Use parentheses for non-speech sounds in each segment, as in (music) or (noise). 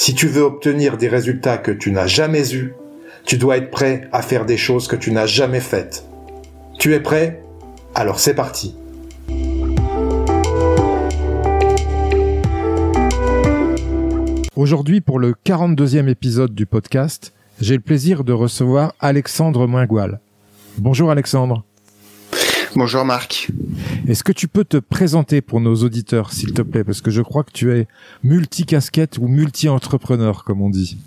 Si tu veux obtenir des résultats que tu n'as jamais eus, tu dois être prêt à faire des choses que tu n'as jamais faites. Tu es prêt? Alors c'est parti. Aujourd'hui, pour le 42e épisode du podcast, j'ai le plaisir de recevoir Alexandre Moingoal. Bonjour Alexandre. Bonjour Marc. Est-ce que tu peux te présenter pour nos auditeurs, s'il te plaît, parce que je crois que tu es multi-casquette ou multi-entrepreneur, comme on dit.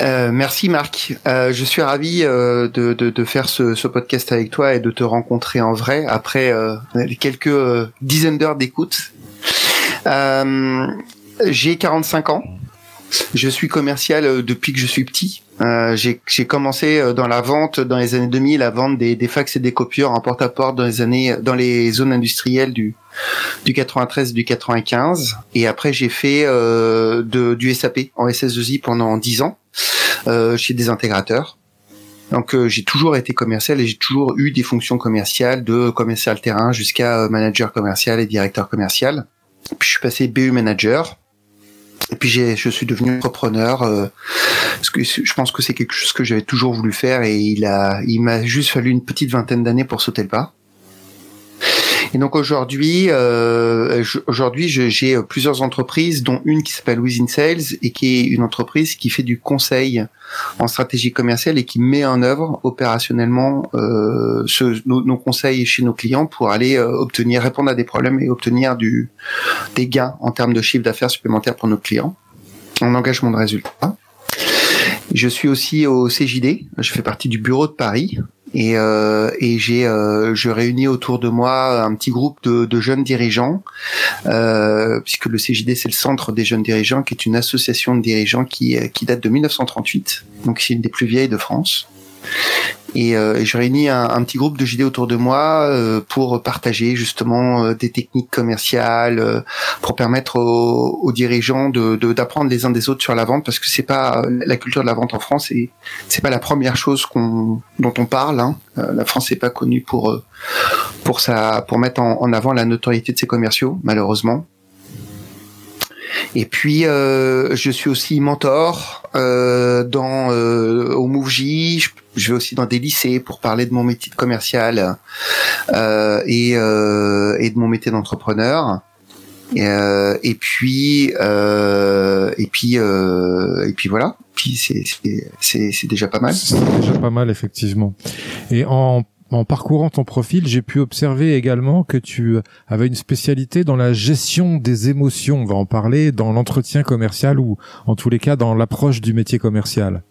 Euh, merci Marc. Euh, je suis ravi euh, de, de, de, faire ce, ce, podcast avec toi et de te rencontrer en vrai après quelques dizaines d'heures d'écoute. J'ai 45 ans. Je suis commercial depuis que je suis petit. Euh, j'ai commencé euh, dans la vente dans les années 2000, la vente des, des fax et des copieurs en porte-à-porte dans les années dans les zones industrielles du du 93 et du 95. Et après j'ai fait euh, de, du SAP en SS2I pendant 10 ans euh, chez des intégrateurs. Donc euh, j'ai toujours été commercial et j'ai toujours eu des fonctions commerciales de commercial terrain jusqu'à manager commercial et directeur commercial. Puis je suis passé BU manager et puis je suis devenu entrepreneur. Euh, parce que je pense que c'est quelque chose que j'avais toujours voulu faire et il a, il m'a juste fallu une petite vingtaine d'années pour sauter le pas. Et donc aujourd'hui, euh, aujourd'hui, j'ai plusieurs entreprises, dont une qui s'appelle Within Sales et qui est une entreprise qui fait du conseil en stratégie commerciale et qui met en œuvre opérationnellement euh, ce, nos, conseils chez nos clients pour aller euh, obtenir, répondre à des problèmes et obtenir du, des gains en termes de chiffre d'affaires supplémentaires pour nos clients en engagement de résultats. Je suis aussi au CJD, je fais partie du bureau de Paris et, euh, et j'ai euh, je réunis autour de moi un petit groupe de, de jeunes dirigeants euh, puisque le CJD c'est le centre des jeunes dirigeants qui est une association de dirigeants qui qui date de 1938 donc c'est une des plus vieilles de France et, euh, je réunis un, petit groupe de JD autour de moi euh, pour partager justement euh, des techniques commerciales, euh, pour permettre aux, aux dirigeants de d'apprendre les uns des autres sur la vente, parce que c'est pas la culture de la vente en France, et c'est pas la première chose qu'on dont on parle. Hein. la France n'est pas connue pour pour sa pour mettre en, en avant la notoriété de ses commerciaux, malheureusement. Et puis, euh, je suis aussi mentor euh, dans euh, au MoveJ. Je, vais aussi dans des lycées pour parler de mon métier de commercial euh, et, euh, et de mon métier d'entrepreneur. Et, euh, et, puis et puis et puis voilà. Puis c'est c'est déjà pas mal. C'est déjà pas mal effectivement. Et en en parcourant ton profil, j'ai pu observer également que tu avais une spécialité dans la gestion des émotions. On va en parler dans l'entretien commercial ou en tous les cas dans l'approche du métier commercial.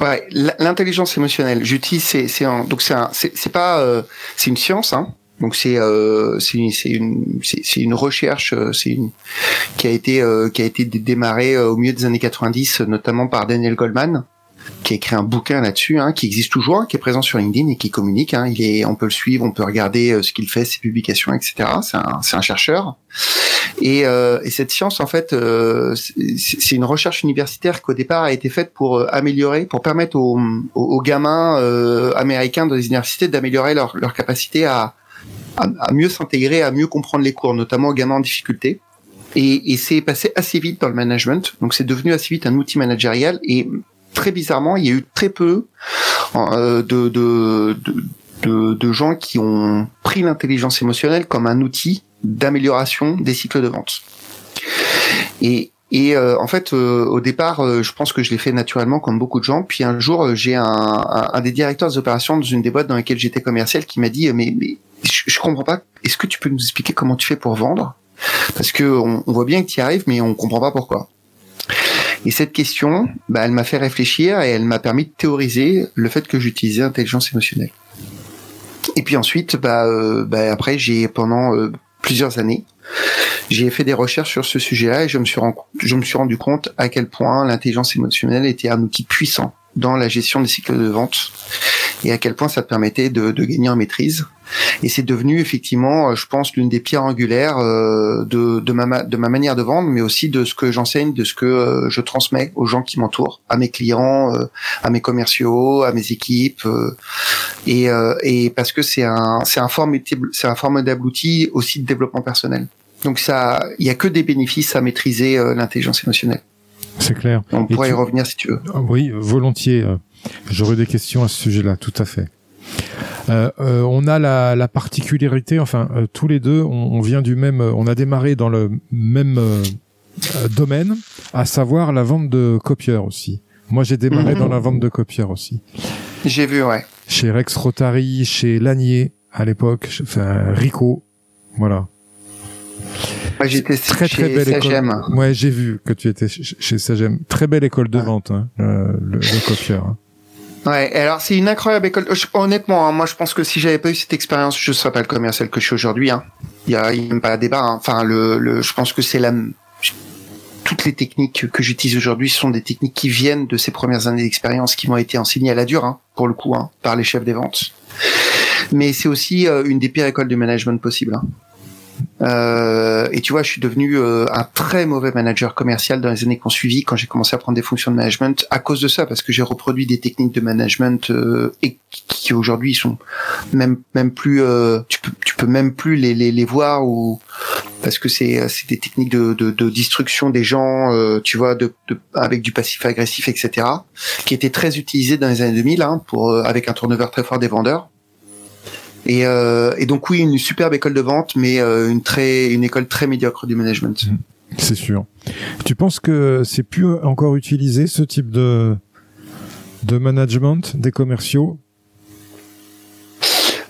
Ouais, l'intelligence émotionnelle. J'utilise c'est c'est donc c'est pas euh, c'est une science hein. Donc c'est euh, une recherche euh, qui a été euh, qui a été démarrée au milieu des années 90 notamment par Daniel Goldman qui a écrit un bouquin là-dessus, hein, qui existe toujours, qui est présent sur LinkedIn et qui communique. Hein. il est, on peut le suivre, on peut regarder euh, ce qu'il fait, ses publications, etc. C'est un, un, chercheur. Et, euh, et, cette science, en fait, euh, c'est une recherche universitaire qui au départ a été faite pour euh, améliorer, pour permettre aux, aux, gamins euh, américains dans les universités d'améliorer leur, leur capacité à, à, à mieux s'intégrer, à mieux comprendre les cours, notamment aux gamins en difficulté. Et, et c'est passé assez vite dans le management, donc c'est devenu assez vite un outil managérial. Et très bizarrement, il y a eu très peu euh, de, de, de, gens qui ont pris l'intelligence émotionnelle comme un outil d'amélioration des cycles de vente. Et Et euh, en fait, euh, au départ, je pense que je l'ai fait naturellement, comme beaucoup de gens. Puis un jour, j'ai un, des directeurs des opérations dans une des boîtes dans lesquelles j'étais commercial qui m'a dit "Mais, mais je, je comprends pas. Est-ce que tu peux nous expliquer comment tu fais pour vendre? Parce que on, on voit bien que tu y arrives, mais on comprend pas pourquoi." Et cette question, bah, elle m'a fait réfléchir et elle m'a permis de théoriser le fait que j'utilisais intelligence émotionnelle. Et puis ensuite, bah, bah après, j'ai pendant plusieurs années, j'ai fait des recherches sur ce sujet-là et je me suis rendu compte à quel point l'intelligence émotionnelle était un outil puissant dans la gestion des cycles de vente et à quel point ça te permettait de, de gagner en maîtrise. Et c'est devenu effectivement, je pense, l'une des pierres angulaires euh, de, de, ma, de ma manière de vendre, mais aussi de ce que j'enseigne, de ce que euh, je transmets aux gens qui m'entourent, à mes clients, euh, à mes commerciaux, à mes équipes, et, et parce que c'est un, c'est un formidable, c'est un formidable outil aussi de développement personnel. Donc ça, il y a que des bénéfices à maîtriser l'intelligence émotionnelle. C'est clair. On pourrait y revenir si tu veux. Ah oui, volontiers. J'aurais des questions à ce sujet-là, tout à fait. Euh, euh, on a la, la particularité, enfin euh, tous les deux, on, on, vient du même, on a démarré dans le même domaine, à savoir la vente de copieurs aussi. Moi, j'ai démarré Mhm. dans la vente de copieurs aussi. J'ai vu, ouais. Chez Rex Rotary, chez Lanier à l'époque, enfin Rico, voilà. Moi, j'étais Très chez très belle école. Ouais, j'ai vu que tu étais ch- chez Sagem. Très belle école de vente, hein, euh, le, le copieur. hein. Ouais, alors c'est une incroyable école. Honnêtement, hein, moi je pense que si j'avais pas eu cette expérience, je serais pas le commercial que je suis aujourd'hui. Hein. Il y a, y a même pas à débat. hein. Enfin, le, le, je pense que c'est la toutes les techniques que j'utilise aujourd'hui sont des techniques qui viennent de ces premières années d'expérience qui m'ont été enseignées à la dure, hein, pour le coup, hein, par les chefs des ventes. Mais c'est aussi euh, une des pires écoles de management possibles. Euh, et tu vois, je suis devenu euh, un très mauvais manager commercial dans les années qui ont suivi quand j'ai commencé à prendre des fonctions de management à cause de ça, parce que j'ai reproduit des techniques de management euh, et qui aujourd'hui sont même même plus, euh, tu peux tu peux même plus les les, les voir ou parce que c'est c'est des techniques de, de, de destruction des gens, euh, tu vois, de, de avec du passif agressif, etc., qui étaient très utilisées dans les années 2000 hein, pour euh, avec un turnover très fort des vendeurs. Et, euh, et donc oui, une superbe école de vente, mais euh, une très une école très médiocre du management. C'est sûr. Tu penses que c'est plus encore utilisé ce type de de management des commerciaux?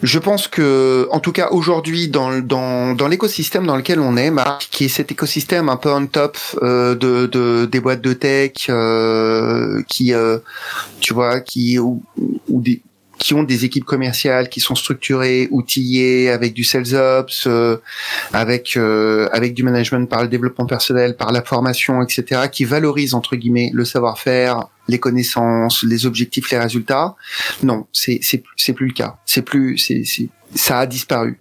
Je pense que, en tout cas aujourd'hui, dans, dans, dans l'écosystème dans lequel on est, Marc, qui est cet écosystème un peu on top euh, de, de des boîtes de tech, euh, qui, euh, tu vois, qui ou, ou des qui ont des équipes commerciales qui sont structurées, outillées, avec du sales ops, euh, avec euh, avec du management par le développement personnel, par la formation, etc., qui valorisent entre guillemets le savoir-faire, les connaissances, les objectifs, les résultats. Non, c'est c'est c'est plus le cas. C'est plus c'est ça a disparu.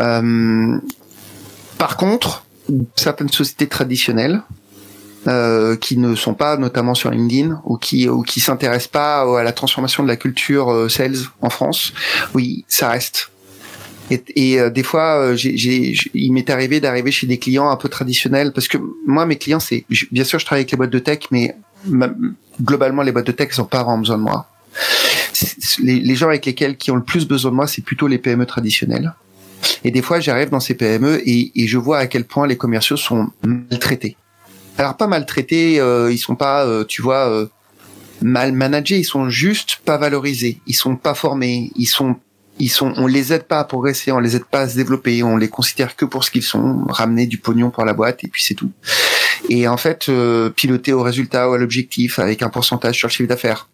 Euh, par contre, certaines sociétés traditionnelles euh, qui ne sont pas notamment sur LinkedIn ou qui ou qui s'intéressent pas à la transformation de la culture euh, sales en France, oui, ça reste. Et, et euh, des fois, euh, j'ai, j'ai, il m'est arrivé d'arriver chez des clients un peu traditionnels parce que moi, mes clients, c'est bien sûr, je travaille avec les boîtes de tech, mais ma- globalement, les boîtes de tech, ils ont pas vraiment besoin de moi. Les, les gens avec lesquels qui ont le plus besoin de moi, c'est plutôt les PME traditionnelles. Et des fois, j'arrive dans ces PME et, et je vois à quel point les commerciaux sont maltraités. Alors pas maltraités, euh, ils sont pas, euh, tu vois, euh, mal managés, ils sont juste pas valorisés, ils sont pas formés, ils sont, ils sont, on les aide pas à progresser, on les aide pas à se développer, on les considère que pour ce qu'ils sont, ramener du pognon pour la boîte et puis c'est tout. Et en fait, euh, piloter au résultat ou à l'objectif avec un pourcentage sur le chiffre d'affaires.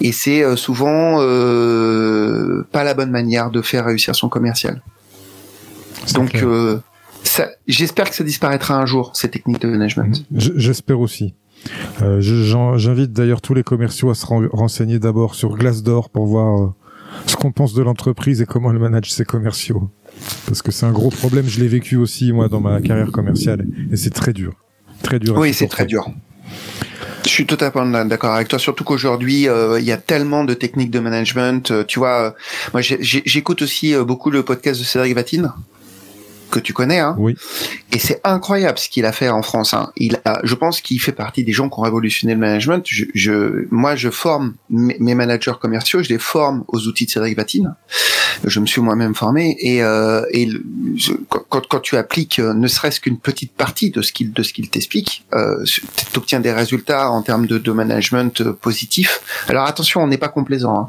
Et c'est euh, souvent euh, pas la bonne manière de faire réussir son commercial. Donc. Ça- j'espère que ça disparaîtra un jour ces techniques de management. J- J'espère aussi. Euh, J'invite d'ailleurs tous les commerciaux à se ren- renseigner d'abord sur Glassdoor pour voir euh, ce qu'on pense de l'entreprise et comment elle manage ses commerciaux. Parce que c'est un gros problème, je l'ai vécu aussi moi dans ma carrière commerciale et c'est très dur. Très dur. à Oui, c'est très dur. Je suis totalement d'accord avec toi, surtout qu'aujourd'hui, euh, il y a tellement de techniques de management. euh, tu vois, moi, j'écoute aussi beaucoup le podcast de Cédric Vatine, que tu connais, hein. Oui. Et c'est incroyable ce qu'il a fait en France. Hein. Il a, je pense qu'il fait partie des gens qui ont révolutionné le management. Je, je, moi, je forme mes managers commerciaux, je les forme aux outils de Cédric Vatine. Je me suis moi-même formé et, euh, et quand, quand tu appliques euh, ne serait-ce qu'une petite partie de ce qu'il de ce qu'il t'explique, euh, tu obtiens des résultats en termes de, de management euh, positif. Alors attention, on n'est pas complaisant. Hein.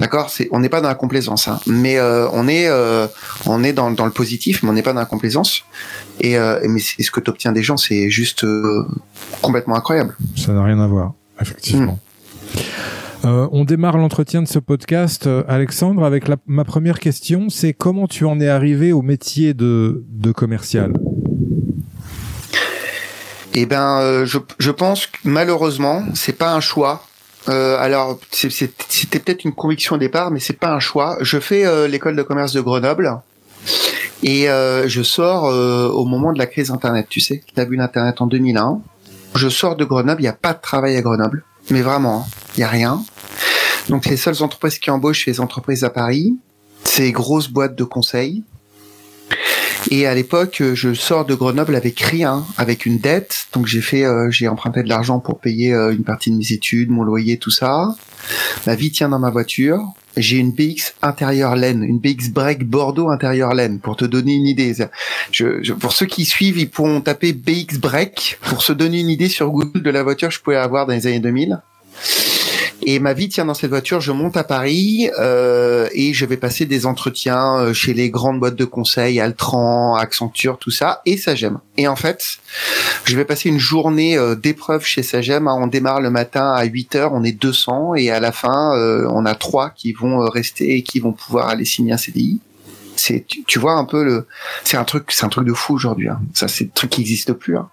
D'accord, c'est on n'est pas dans la complaisance, hein. mais euh, on est euh, on est dans, dans le positif, mais on n'est pas dans la complaisance. Et euh, mais ce que tu obtiens des gens, c'est juste complètement incroyable. Ça n'a rien à voir, effectivement. Mm. on démarre l'entretien de ce podcast, Alexandre, avec la, ma première question, c'est comment tu en es arrivé au métier de, de commercial? Eh ben, je, je pense que malheureusement, c'est pas un choix euh, alors, c'était peut-être une conviction au départ, mais c'est pas un choix. Je fais euh, l'école de commerce de Grenoble et euh, je sors euh, au moment de la crise Internet. Tu sais, tu as vu l'Internet en 2001. Je sors de Grenoble, il n'y a pas de travail à Grenoble, mais vraiment, il n'y a rien. Donc les seules entreprises qui embauchent, c'est les entreprises à Paris, ces grosses boîtes de conseil. Et à l'époque, euh, je sors de Grenoble avec rien, avec une dette. Donc j'ai fait, euh, j'ai emprunté de l'argent pour payer euh, une partie de mes études, mon loyer, tout ça. Ma vie tient dans ma voiture. J'ai une BX intérieure laine, une BX Break Bordeaux intérieure laine, pour te donner une idée. Je, je, pour ceux qui suivent, ils pourront taper BX Break pour se donner une idée sur Google de la voiture que je pouvais avoir dans les années 2000. Et ma vie tient dans cette voiture. Je monte à Paris euh, et je vais passer des entretiens euh, chez les grandes boîtes de conseil, Altran, Accenture, tout ça, et Sagem. Et en fait, je vais passer une journée euh, d'épreuve chez Sagem. On démarre le matin à 8 heures, on est 200 et à la fin, euh, on a trois qui vont rester et qui vont pouvoir aller signer un CDI. C'est, tu, vois un peu le, c'est un truc, c'est un truc de fou aujourd'hui. Hein. Ça, c'est un truc qui n'existe plus. Hein.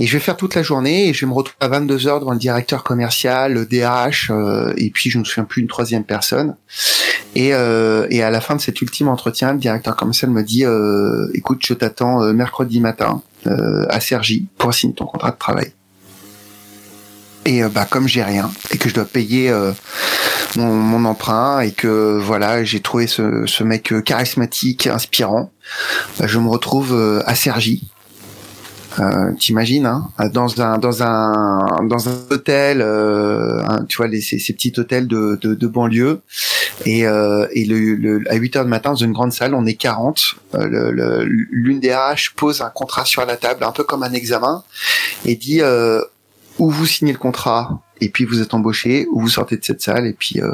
Et je vais faire toute la journée et je vais me retrouver à 22 heures devant le directeur commercial, le DRH, euh, et puis je ne me souviens plus une troisième personne. Et, euh, et à la fin de cet ultime entretien, le directeur commercial me dit euh, "Écoute, je t'attends euh, mercredi matin euh, à Sergi pour signer ton contrat de travail." Et bah comme j'ai rien et que je dois payer mon, mon, emprunt et que voilà j'ai trouvé ce, ce mec charismatique, inspirant, bah, je me retrouve à Sergi euh, T'imagines, hein, dans un dans un dans un hôtel, euh, tu vois les, ces, ces, petits hôtels de, de, banlieue, et, euh, et le, le, à 8 heures du matin dans une grande salle, on est 40. Euh, L'une des RH pose un contrat sur la table, un peu comme un examen, et dit euh, où vous signez le contrat, et puis vous êtes embauché, ou vous sortez de cette salle, et puis euh,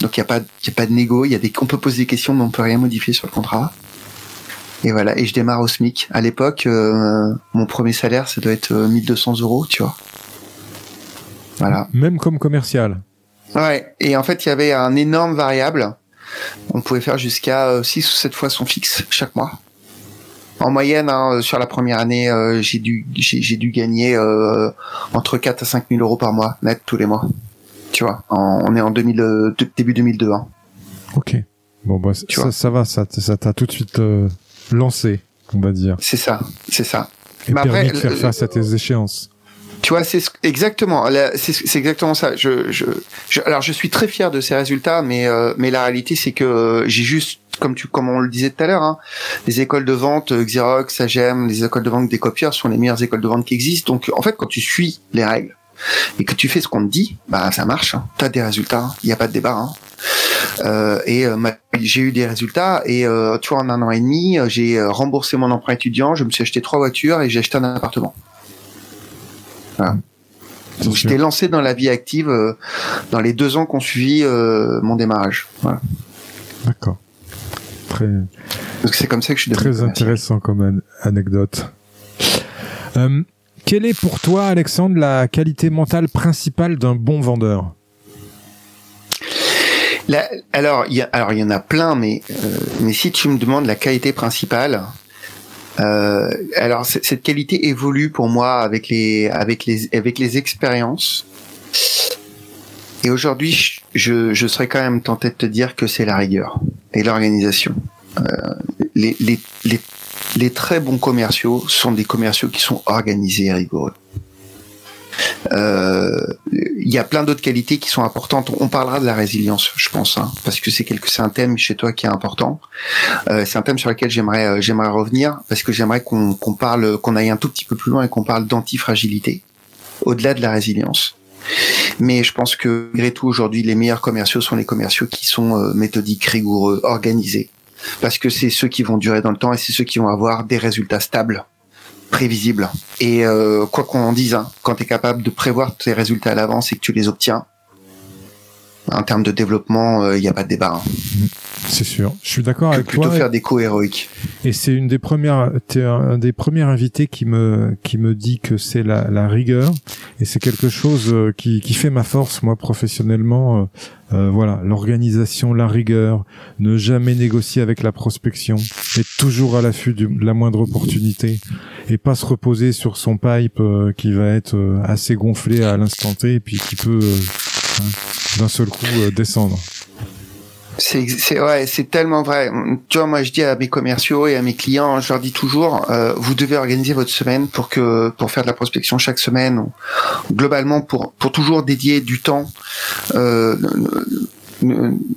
donc il y a pas y a pas de négo, on peut poser des questions, mais on peut rien modifier sur le contrat. Et voilà, et je démarre au SMIC. À l'époque, euh, mon premier salaire, ça doit être 1200 euh, euros, tu vois. Voilà. Même comme commercial. Ouais. Et en fait, il y avait un énorme variable. On pouvait faire jusqu'à 6 euh, ou 7 fois son fixe chaque mois. En moyenne, hein, sur la première année, euh, j'ai dû j'ai dû gagner euh, entre 4 à 5 000 euros par mois net tous les mois. Tu vois, en, on est en 2000, début 2002. Hein. Ok. Bon bah ça, ça, va, ça ça t'a tout de suite lancé, on va dire. C'est ça, c'est ça. Et Mais permis de faire face à tes échéances. Tu vois, c'est exactement, c'est exactement ça. Je, je, je, alors, je suis très fier de ces résultats, mais euh, mais la réalité, c'est que euh, j'ai juste, comme tu, comme on le disait tout à l'heure, hein, les écoles de vente euh, Xerox, Sagem, les écoles de vente des copieurs sont les meilleures écoles de vente qui existent. Donc, en fait, quand tu suis les règles et que tu fais ce qu'on te dit, bah ça marche. Hein. Tu as des résultats. Il n'y a pas de débat. Hein. Euh, et euh, j'ai eu des résultats et euh, tu vois en un an et demi j'ai remboursé mon emprunt étudiant je me suis acheté trois voitures et j'ai acheté un appartement. Voilà. donc j'étais lancé dans la vie active dans les deux ans qu'on suivi mon démarrage. Voilà. d'accord. Très donc c'est comme ça que je suis très intéressant comme anecdote. Euh, quelle est pour toi Alexandre la qualité mentale principale d'un bon vendeur? Alors, il y en a plein, mais euh, mais si tu me demandes la qualité principale, euh, alors cette qualité évolue pour moi avec les avec les avec les expériences. Et aujourd'hui, je, je serais quand même tenté de te dire que c'est la rigueur et l'organisation. Euh, les, les, les très bons commerciaux sont des commerciaux qui sont organisés et rigoureux. Euh, il y a plein d'autres qualités qui sont importantes. On parlera de la résilience, je pense, hein, parce que c'est quelque, c'est un thème chez toi qui est important. Euh, c'est un thème sur lequel j'aimerais, euh, j'aimerais revenir parce que j'aimerais qu'on, parle, qu'on aille un tout petit peu plus loin et qu'on parle d'antifragilité au-delà de la résilience. Mais je pense que malgré tout aujourd'hui, les meilleurs commerciaux sont les commerciaux qui sont méthodiques, rigoureux, organisés, parce que c'est ceux qui vont durer dans le temps et c'est ceux qui vont avoir des résultats stables prévisibles. Et euh, quoi qu'on en dise, hein, quand tu es capable de prévoir tes résultats à l'avance et que tu les obtiens, en termes de développement, il euh, n'y a pas de débat. Hein. C'est sûr. Je suis d'accord avec plutôt toi. Plutôt faire des coups héroïques. Et c'est une des premières, t'es un des premiers invités qui me qui me dit que c'est la, la rigueur et c'est quelque chose euh, qui qui fait ma force moi professionnellement. Euh, euh, voilà, l'organisation, la rigueur, ne jamais négocier avec la prospection, être toujours à l'affût de la moindre opportunité et pas se reposer sur son pipe qui va être assez gonflé à l'instant T et puis qui peut hein, d'un seul coup descendre. C'est ouais, c'est tellement vrai. Tu vois, moi je dis à mes commerciaux et à mes clients, je leur dis toujours, euh, vous devez organiser votre semaine pour que pour faire de la prospection chaque semaine, globalement pour pour toujours dédier du temps. Euh,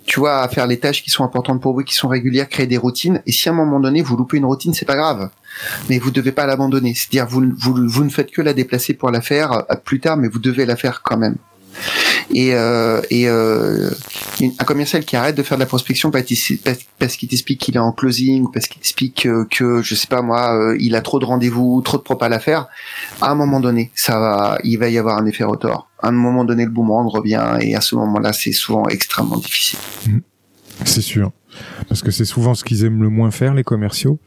tu vois, à faire les tâches qui sont importantes pour vous, qui sont régulières, créer des routines. Et si à un moment donné vous loupez une routine, c'est pas grave, mais vous devez pas l'abandonner. C'est-à-dire vous, vous vous ne faites que la déplacer pour la faire euh, plus tard, mais vous devez la faire quand même. Et, euh, et euh, un commercial qui arrête de faire de la prospection parce qu'il t'explique qu'il est en closing, parce qu'il t'explique que, je sais pas moi, euh, il a trop de rendez-vous, trop de propales à faire, à un moment donné, ça va, il va y avoir un effet rotor. À un moment donné, le boomerang revient et à ce moment-là, c'est souvent extrêmement difficile. Mmh. C'est sûr. Parce que c'est souvent ce qu'ils aiment le moins faire les commerciaux.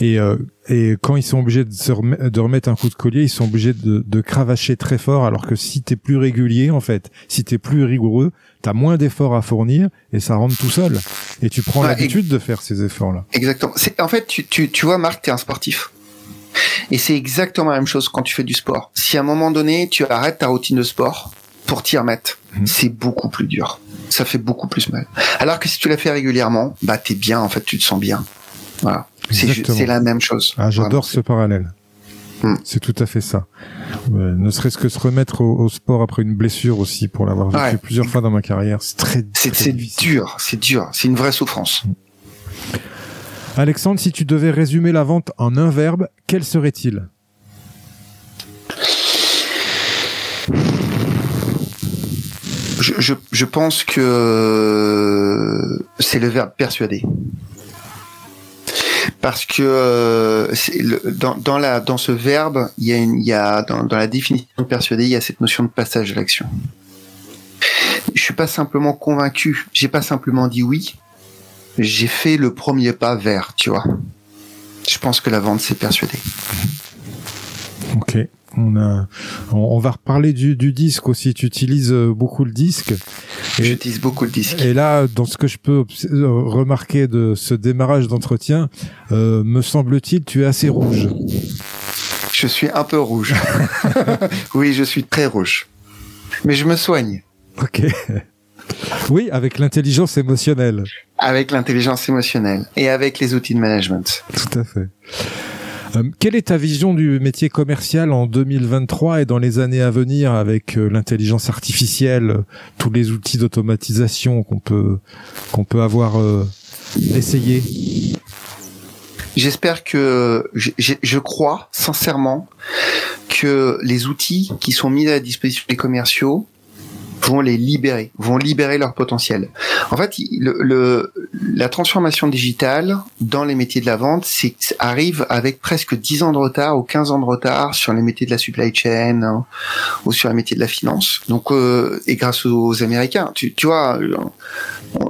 Et euh, et quand ils sont obligés de se de remettre un coup de collier ils sont obligés de, de cravacher très fort alors que si t'es plus régulier en fait si t'es plus rigoureux t'as moins d'efforts à fournir et ça rentre tout seul. Et tu prends l'habitude de faire ces efforts là exactement. C'est en fait tu tu tu vois Marc t'es un sportif. Et c'est exactement la même chose quand tu fais du sport. Si à un moment donné tu arrêtes ta routine de sport pour t'y remettre mmh. c'est beaucoup plus dur ça fait beaucoup plus mal. Alors que si tu la fais régulièrement, bah t'es bien, en fait, tu te sens bien. Voilà. C'est la même chose. Ah, j'adore ce parallèle. Hmm. C'est tout à fait ça. ne serait-ce que se remettre au, sport après une blessure aussi, pour l'avoir vécu plusieurs fois dans ma carrière, c'est très, C'est dur, c'est dur, c'est une vraie souffrance. Hmm. Alexandre, si tu devais résumer la vente en un verbe, quel serait-il? Je, pense que c'est le verbe persuader. Parce que euh, dans, dans, la, dans ce verbe, il y a, il y a dans, dans la définition de persuader, il y a cette notion de passage à l'action. Je suis pas simplement convaincu, j'ai pas simplement dit oui, j'ai fait le premier pas vers, tu vois. Je pense que la vente, c'est persuader. Ok. On, a, on, va reparler du, du, disque aussi. Tu utilises euh, beaucoup le disque. J'utilise beaucoup le disque. Et là, dans ce que je peux euh, remarquer de ce démarrage d'entretien, euh, me semble-t-il, tu es assez rouge. Je suis un peu rouge. (laughs) oui, je suis très rouge. Mais je me soigne. Ok. Oui, avec l'intelligence émotionnelle. Avec l'intelligence émotionnelle et avec les outils de management. Tout à fait. Euh, quelle est ta vision du métier commercial en 2023 et dans les années à venir avec euh, l'intelligence artificielle, euh, tous les outils d'automatisation qu'on peut qu'on peut avoir essayé? J'espère que je, crois sincèrement que les outils qui sont mis à la disposition des commerciaux vont les libérer, vont libérer leur potentiel. En fait, le, la transformation digitale dans les métiers de la vente, arrive avec presque 10 ans de retard ou 15 ans de retard sur les métiers de la supply chain hein, ou sur les métiers de la finance. Donc, euh, et grâce aux Américains, tu, tu vois, euh,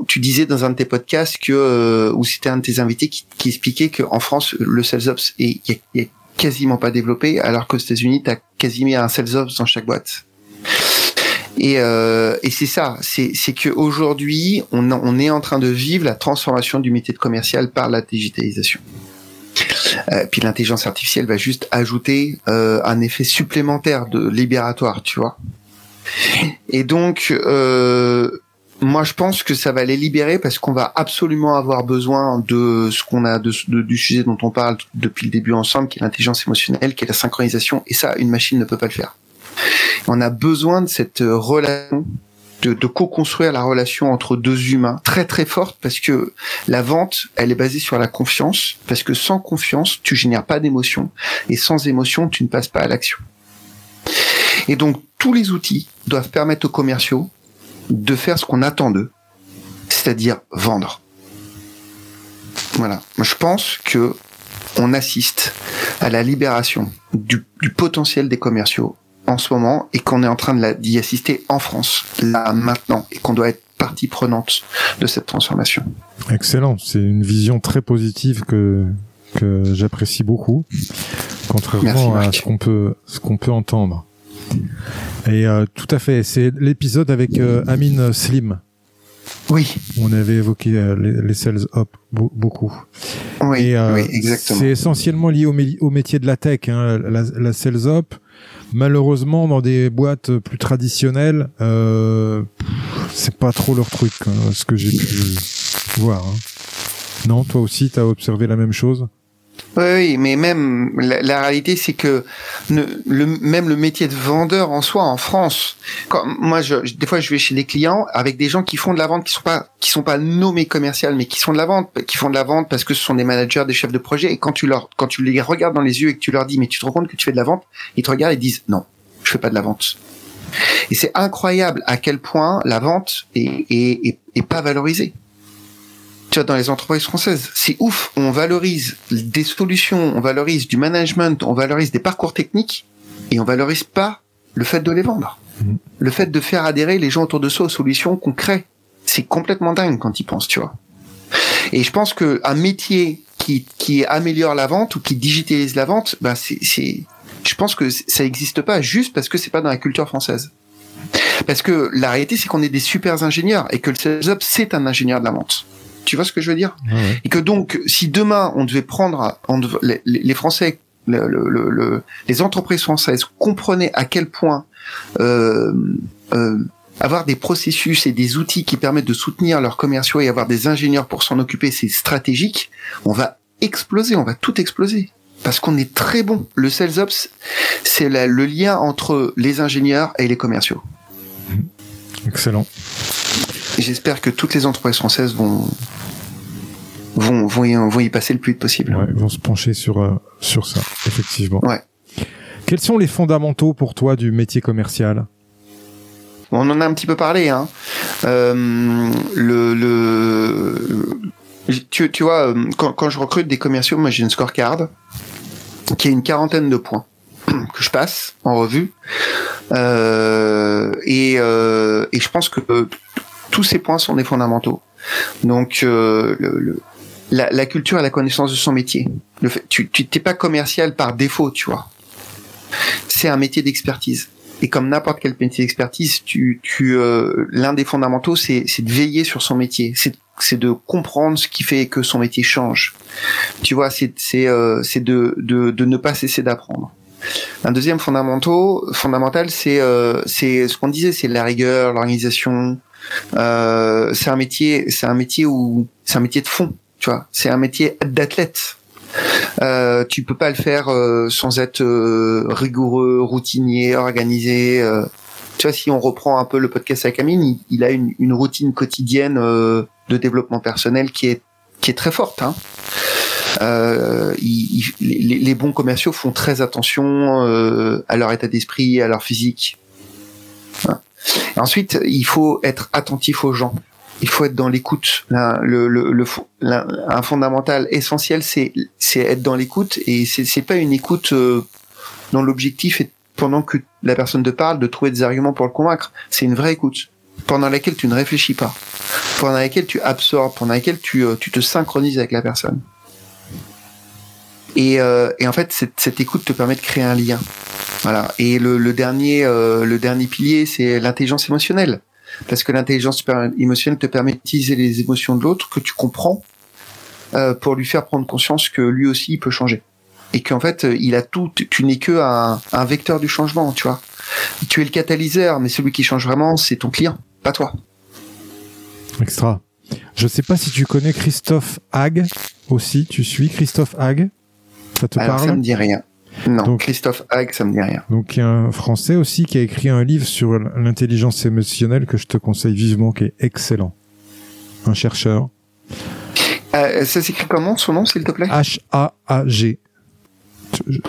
tu disais dans un de tes podcasts que, euh, ou c'était un de tes invités qui, qui expliquait qu'en France, le sales ops est, est, quasiment pas développé, alors qu'aux États-Unis, tu as quasiment un sales ops dans chaque boîte. Et, euh, et c'est ça, c'est qu'aujourd'hui, on, on est en train de vivre la transformation du métier de commercial par la digitalisation. Euh, puis l'intelligence artificielle va juste ajouter euh, un effet supplémentaire de libératoire, tu vois. Et donc, euh, moi, je pense que ça va les libérer parce qu'on va absolument avoir besoin de ce qu'on a, de, de, du sujet dont on parle depuis le début ensemble, qui est l'intelligence émotionnelle, qui est la synchronisation. Et ça, une machine ne peut pas le faire. On a besoin de cette euh, relation de, co-construire la relation entre deux humains très très forte parce que la vente elle est basée sur la confiance parce que sans confiance tu génères pas d'émotion et sans émotion tu ne passes pas à l'action et donc tous les outils doivent permettre aux commerciaux de faire ce qu'on attend d'eux, c'est-à-dire vendre. Voilà. Je pense que on assiste à la libération du, potentiel des commerciaux en ce moment et qu'on est en train d'y assister en France, là, maintenant, et qu'on doit être partie prenante de cette transformation. Excellent. C'est une vision très positive que, que j'apprécie beaucoup, contrairement à ce qu'on peut, ce qu'on peut entendre. Et euh, tout à fait, c'est l'épisode avec euh, Amine Slim. Oui. On avait évoqué euh, les, sales up beaucoup. Oui, oui exactement. C'est essentiellement lié au, métier de la tech, hein, la, la, sales up. Malheureusement, dans des boîtes plus traditionnelles, c'est pas trop leur truc, hein, ce que j'ai pu voir. Hein. Non, toi aussi, tu as observé la même chose? Oui, mais même la, réalité, c'est que le, même le métier de vendeur en soi en France. Quand, moi, je, des fois, je vais chez des clients avec des gens qui font de la vente, qui sont pas, qui sont pas nommés commerciales, mais qui sont de la vente, qui font de la vente parce que ce sont des managers, des chefs de projet. Et quand tu leur, quand tu les regardes dans les yeux et que tu leur dis, mais tu te rends compte que tu fais de la vente, ils te regardent et disent, non, je fais pas de la vente. Et c'est incroyable à quel point la vente est, est, est pas valorisée tu vois, dans les entreprises françaises. C'est ouf. On valorise des solutions, on valorise du management, on valorise des parcours techniques et on valorise pas le fait de les vendre. Mhm. Le fait de faire adhérer les gens autour de soi aux solutions qu'on crée. C'est complètement dingue quand ils pensent, tu vois. Et je pense que un métier qui, qui améliore la vente ou qui digitalise la vente, ben c'est, c'est, je pense que ça n'existe pas juste parce que c'est pas dans la culture française. Parce que la réalité, c'est qu'on est des super ingénieurs et que le sales c'est un ingénieur de la vente. Tu vois ce que je veux dire Et que donc, si demain on devait prendre, les, Français, les entreprises françaises comprenaient à quel point euh, euh, avoir des processus et des outils qui permettent de soutenir leurs commerciaux et avoir des ingénieurs pour s'en occuper, c'est stratégique. On va exploser, on va tout exploser parce qu'on est très bon. Le sales ops, c'est le lien entre les ingénieurs et les commerciaux. Excellent. J'espère que toutes les entreprises françaises vont vont vont y, vont y passer le plus vite possible. Ouais, vont se pencher sur euh, sur ça, effectivement. Ouais. Quels sont les fondamentaux pour toi du métier commercial? On en a un petit peu parlé. Hein. Euh, le, le tu, tu vois, quand, quand je recrute des commerciaux, moi j'ai une scorecard qui a une quarantaine de points (clears throat) que je passe en revue. Euh, et, et je pense que tous ces points sont des fondamentaux. Donc euh, le, la, la, culture et la connaissance de son métier. Le fait, tu t'es pas commercial par défaut, tu vois. C'est un métier d'expertise. Et comme n'importe quel métier d'expertise, tu, tu euh, l'un des fondamentaux, c'est de veiller sur son métier. C'est c'est de comprendre ce qui fait que son métier change. Tu vois, c'est c'est euh, de, de de ne pas cesser d'apprendre. Un deuxième fondamental, fondamental, c'est euh, c'est ce qu'on disait, c'est la rigueur, l'organisation. Euh, c'est un métier, c'est un métier où c'est un métier de fond, tu vois. C'est un métier d'athlète. Euh, tu peux pas le faire euh, sans être euh, rigoureux, routinier, organisé. Euh. tu vois, si on reprend un peu le podcast avec Amine, il, a une, une, routine quotidienne de développement personnel qui est qui est très forte. Hein. Euh, les, les, bons commerciaux font très attention euh, à leur état d'esprit, à leur physique. Ensuite, il faut être attentif aux gens. Il faut être dans l'écoute. Le, le, le, un fondamental essentiel, c'est être dans l'écoute et c'est pas une écoute euh, dont l'objectif est pendant que la personne te parle de trouver des arguments pour le convaincre. C'est une vraie écoute pendant laquelle tu ne réfléchis pas, pendant laquelle tu absorbes, pendant laquelle tu, euh, tu te synchronises avec la personne. Et, euh, et en fait, cette, cette, écoute te permet de créer un lien. Voilà. Et le, le dernier, euh, le dernier pilier, c'est l'intelligence émotionnelle, parce que l'intelligence émotionnelle te permet d'utiliser les émotions de l'autre que tu comprends euh, pour lui faire prendre conscience que lui aussi il peut changer et qu'en fait il a tout. Tu n'es que un, un vecteur du changement, tu vois. Tu es le catalyseur, mais celui qui change vraiment, c'est ton client, pas toi. Extra. Je sais pas si tu connais Christophe Hague aussi. Tu suis Christophe Hague ça te parle Ça me dit rien. Non, Christophe Hague, ça me dit rien. Donc il y a un Français aussi qui a écrit un livre sur l'intelligence émotionnelle que je te conseille vivement, qui est excellent. Un chercheur. Euh, ça s'écrit comment son nom, s'il te plaît? H-A-A-G.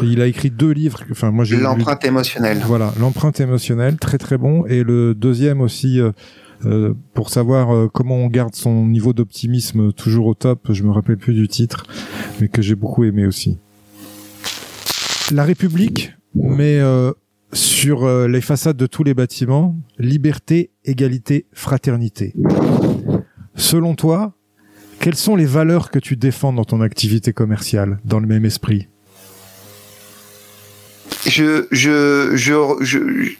il a écrit deux livres. Enfin, moi, j'ai l'empreinte émotionnelle. Voilà, l'empreinte émotionnelle, très très bon. Et le deuxième aussi, euh, euh, pour savoir euh, comment on garde son niveau d'optimisme toujours au top. Je me rappelle plus du titre, mais que j'ai beaucoup aimé aussi. La République met sur les façades de tous les bâtiments liberté, égalité, fraternité. Selon toi, quelles sont les valeurs que tu défends dans ton activité commerciale, dans le même esprit? Je, je, je,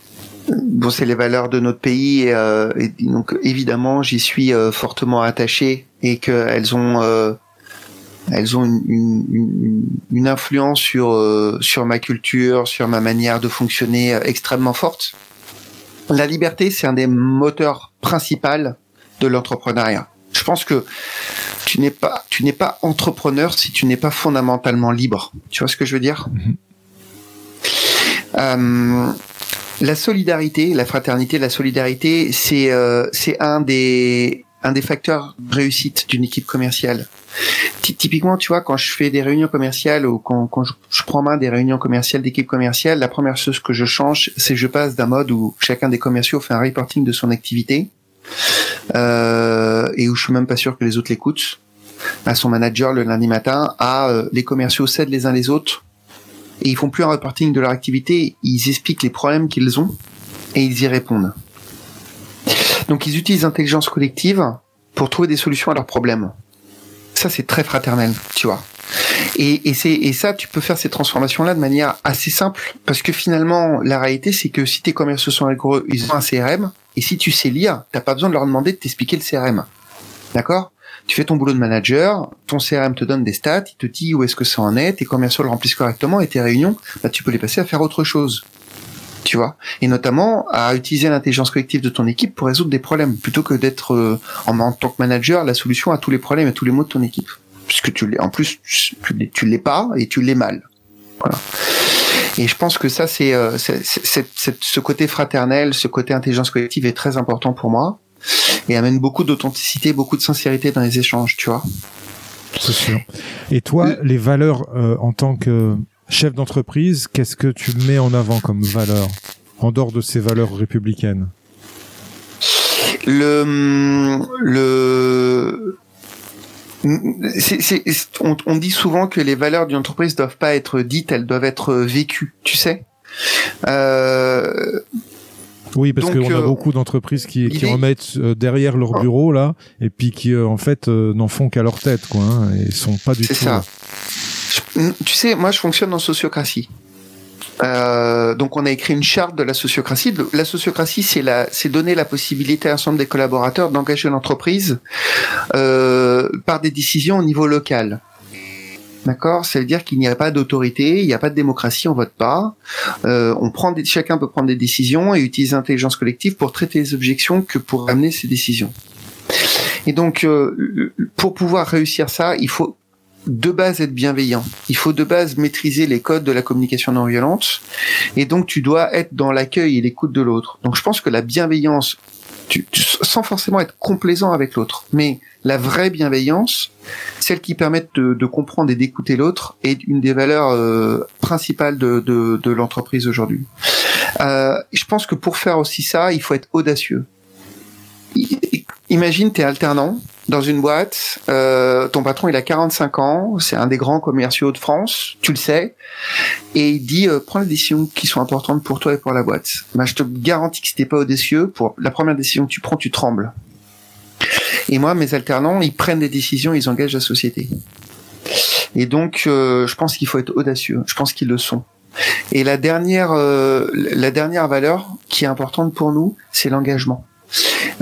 bon, c'est les valeurs de notre pays, et, euh, donc évidemment, j'y suis euh, fortement attaché et qu'elles ont, euh, elles ont une, une, une, influence sur sur ma culture, sur ma manière de fonctionner extrêmement forte. La liberté, c'est un des moteurs principaux de l'entrepreneuriat. Je pense que tu n'es pas, tu n'es pas entrepreneur si tu n'es pas fondamentalement libre. Tu vois ce que je veux dire? Mhm. euh, La solidarité, la fraternité, la solidarité, c'est euh, c'est un des un des facteurs réussite d'une équipe commerciale. Typiquement, tu vois, quand je fais des réunions commerciales ou quand, quand je, prends main des réunions commerciales d'équipe commerciale, la première chose que je change, c'est je passe d'un mode où chacun des commerciaux fait un reporting de son activité euh, et où je suis même pas sûr que les autres l'écoutent, à son manager le lundi matin, à euh, les commerciaux s'aident les uns les autres et ils font plus un reporting de leur activité, ils expliquent les problèmes qu'ils ont et ils y répondent. Donc ils utilisent l'intelligence collective pour trouver des solutions à leurs problèmes. Ça c'est très fraternel, tu vois. Et, et, c'est, et ça, tu peux faire ces transformations-là de manière assez simple, parce que finalement, la réalité, c'est que si tes commerciaux sont rigoureux, ils ont un CRM, et si tu sais lire, t'as pas besoin de leur demander de t'expliquer le CRM. D'accord? Tu fais ton boulot de manager, ton CRM te donne des stats, il te dit où est-ce que ça en est, tes commerciaux le remplissent correctement, et tes réunions, bah, tu peux les passer à faire autre chose. Tu vois Et notamment à utiliser l'intelligence collective de ton équipe pour résoudre des problèmes, plutôt que d'être euh, en, tant que manager la solution à tous les problèmes et tous les maux de ton équipe. Puisque tu l'es, en plus, tu l'es pas et tu l'es mal. Voilà. Et je pense que ça, c'est, euh, ce côté fraternel, ce côté intelligence collective est très important pour moi et amène beaucoup d'authenticité, beaucoup de sincérité dans les échanges, tu vois. C'est sûr. Et toi, les valeurs euh, en tant que chef d'entreprise, qu'est-ce que tu mets en avant comme valeur en dehors de ces valeurs républicaines? Le le on, dit souvent que les valeurs d'une entreprise doivent pas être dites, elles doivent être vécues, tu sais? Euh, oui, parce qu'on a euh, beaucoup d'entreprises qui, qui remettent euh, derrière leur oh. bureau là, et puis qui en fait n'en font qu'à leur tête, quoi, hein, et sont pas du tout. C'est ça. Tu sais, moi je fonctionne en sociocratie. Euh, donc on a écrit une charte de la sociocratie. La sociocratie, c'est la, c'est donner la possibilité à l'ensemble des collaborateurs d'engager l'entreprise euh, par des décisions au niveau local. D'accord, ça veut dire qu'il n'y a pas d'autorité, il n'y a pas de démocratie, on vote pas. Euh, on prend des, chacun peut prendre des décisions et utiliser l'intelligence collective pour traiter les objections que pour amener ces décisions. Et donc, euh, pour pouvoir réussir ça, il faut de base être bienveillant. Il faut de base maîtriser les codes de la communication non violente. Et donc, tu dois être dans l'accueil et l'écoute de l'autre. Donc, je pense que la bienveillance, tu, sans forcément être complaisant avec l'autre, mais la vraie bienveillance, celle qui permet de, comprendre et d'écouter l'autre, est une des valeurs euh, principales de, de, l'entreprise aujourd'hui. Euh, je pense que pour faire aussi ça, il faut être audacieux. Imagine, tu es alternant, dans une boîte, euh, ton patron il a 45 ans, c'est un des grands commerciaux de France, tu le sais, et il dit euh, prends les décisions qui sont importantes pour toi et pour la boîte. Bah, je te garantis que si pas audacieux, pour la première décision que tu prends, tu trembles. Et moi, mes alternants, ils prennent des décisions, ils engagent la société. Et donc, euh, je pense qu'il faut être audacieux. Je pense qu'ils le sont. Et la dernière, euh, la dernière valeur qui est importante pour nous, c'est l'engagement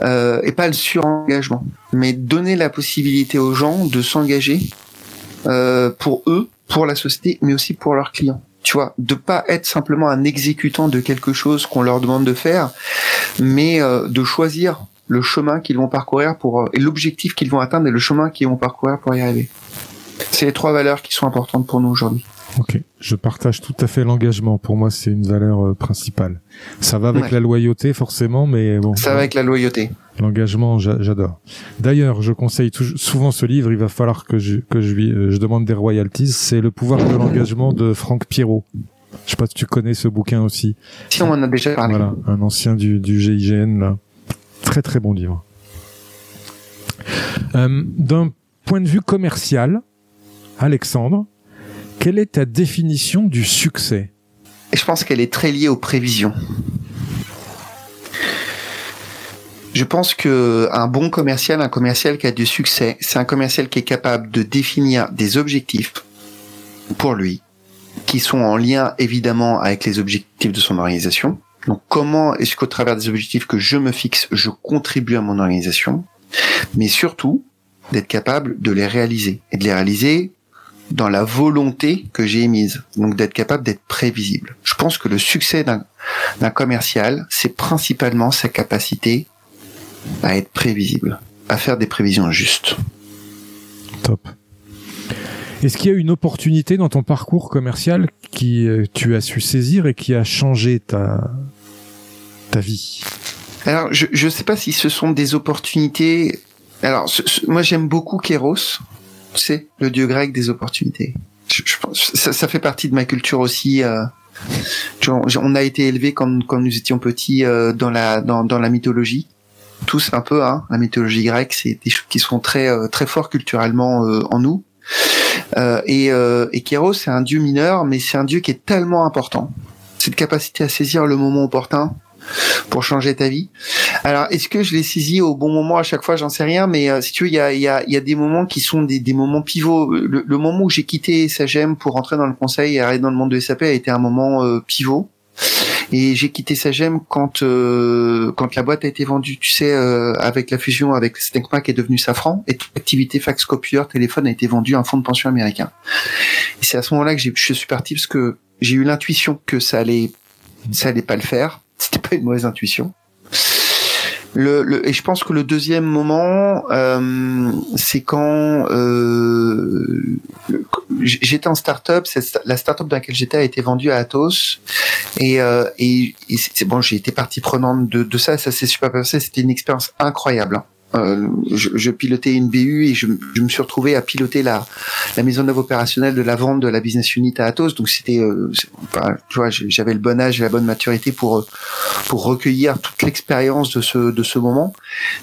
euh, et pas le surengagement, mais donner la possibilité aux gens de s'engager euh, pour eux, pour la société, mais aussi pour leurs clients. Tu vois, de pas être simplement un exécutant de quelque chose qu'on leur demande de faire, mais euh, de choisir le chemin qu'ils vont parcourir pour et l'objectif qu'ils vont atteindre et le chemin qu'ils vont parcourir pour y arriver. C'est les trois valeurs qui sont importantes pour nous aujourd'hui. Ok, je partage tout à fait l'engagement. Pour moi, c'est une valeur euh, principale. Ça va avec la loyauté, forcément, mais bon. Ça va avec la loyauté. L'engagement, j'adore. D'ailleurs, je conseille souvent ce livre. Il va falloir que je que je lui euh, je demande des royalties. C'est Le pouvoir de l'engagement de Franck Pierrot. Je sais pas si tu connais ce bouquin aussi. Si on en a déjà parlé. Voilà, un ancien du, du GIGN là. Très très bon livre. Euh, D'un point de vue commercial, Alexandre, quelle est ta définition du succès? Je pense qu'elle est très liée aux prévisions. Je pense que un bon commercial, un commercial qui a du succès, c'est un commercial qui est capable de définir des objectifs pour lui, qui sont en lien évidemment avec les objectifs de son organisation. Donc comment est-ce qu'au travers des objectifs que je me fixe, je contribue à mon organisation, mais surtout d'être capable de les réaliser et de les réaliser dans la volonté que j'ai émise, donc d'être capable d'être prévisible. Je pense que le succès d'un commercial, c'est principalement sa capacité à être prévisible, à faire des prévisions justes. Top. Est-ce qu'il y a une opportunité dans ton parcours commercial qui euh, tu as su saisir et qui a changé ta ta vie? Alors, je ne sais pas si ce sont des opportunités. Alors, moi, j'aime beaucoup Kéros c'est le dieu grec des opportunités. Je, pense, ça, ça, fait partie de ma culture aussi. Euh, on a été élevé quand, quand nous étions petits euh, dans la dans, dans la mythologie, tous un peu. Hein, la mythologie grecque, c'est des choses qui sont très euh, très forts culturellement euh, en nous. et et Kéros, c'est un dieu mineur, mais c'est un dieu qui est tellement important. Cette capacité à saisir le moment opportun, pour changer ta vie. Alors, est-ce que je l'ai saisi au bon moment? À chaque fois J'en sais rien, mais euh, si tu veux, il y a, y, a, y a des moments qui sont des, des moments pivots. Le, moment où j'ai quitté Sagem pour rentrer dans le conseil et arriver dans le monde de SAP a été un moment euh, pivot. Et j'ai quitté Sagem quand euh, quand la boîte a été vendue, tu sais, avec la fusion avec Stenkma qui est devenu Safran, et toute l'activité fax copieur téléphone a été vendue à un fonds de pension américain. Et c'est à ce moment-là que je suis parti parce que j'ai eu l'intuition que ça allait ça allait pas le faire c'était pas une mauvaise intuition. Le, le, et je pense que le deuxième moment, euh, c'est quand euh, j'étais en start-up. La start-up dans laquelle j'étais a été vendue à Atos. Et, euh, et, c'est bon, j'ai été partie prenante de, de ça. Ça s'est super passé. C'était une expérience incroyable. Euh, je, je, pilotais une BU et je, je, me suis retrouvé à piloter la, la mise en œuvre opérationnelle de la vente de la business unit à Atos. Donc c'était, euh, enfin, tu vois, j'avais le bon âge et la bonne maturité pour pour recueillir toute l'expérience de ce de ce moment.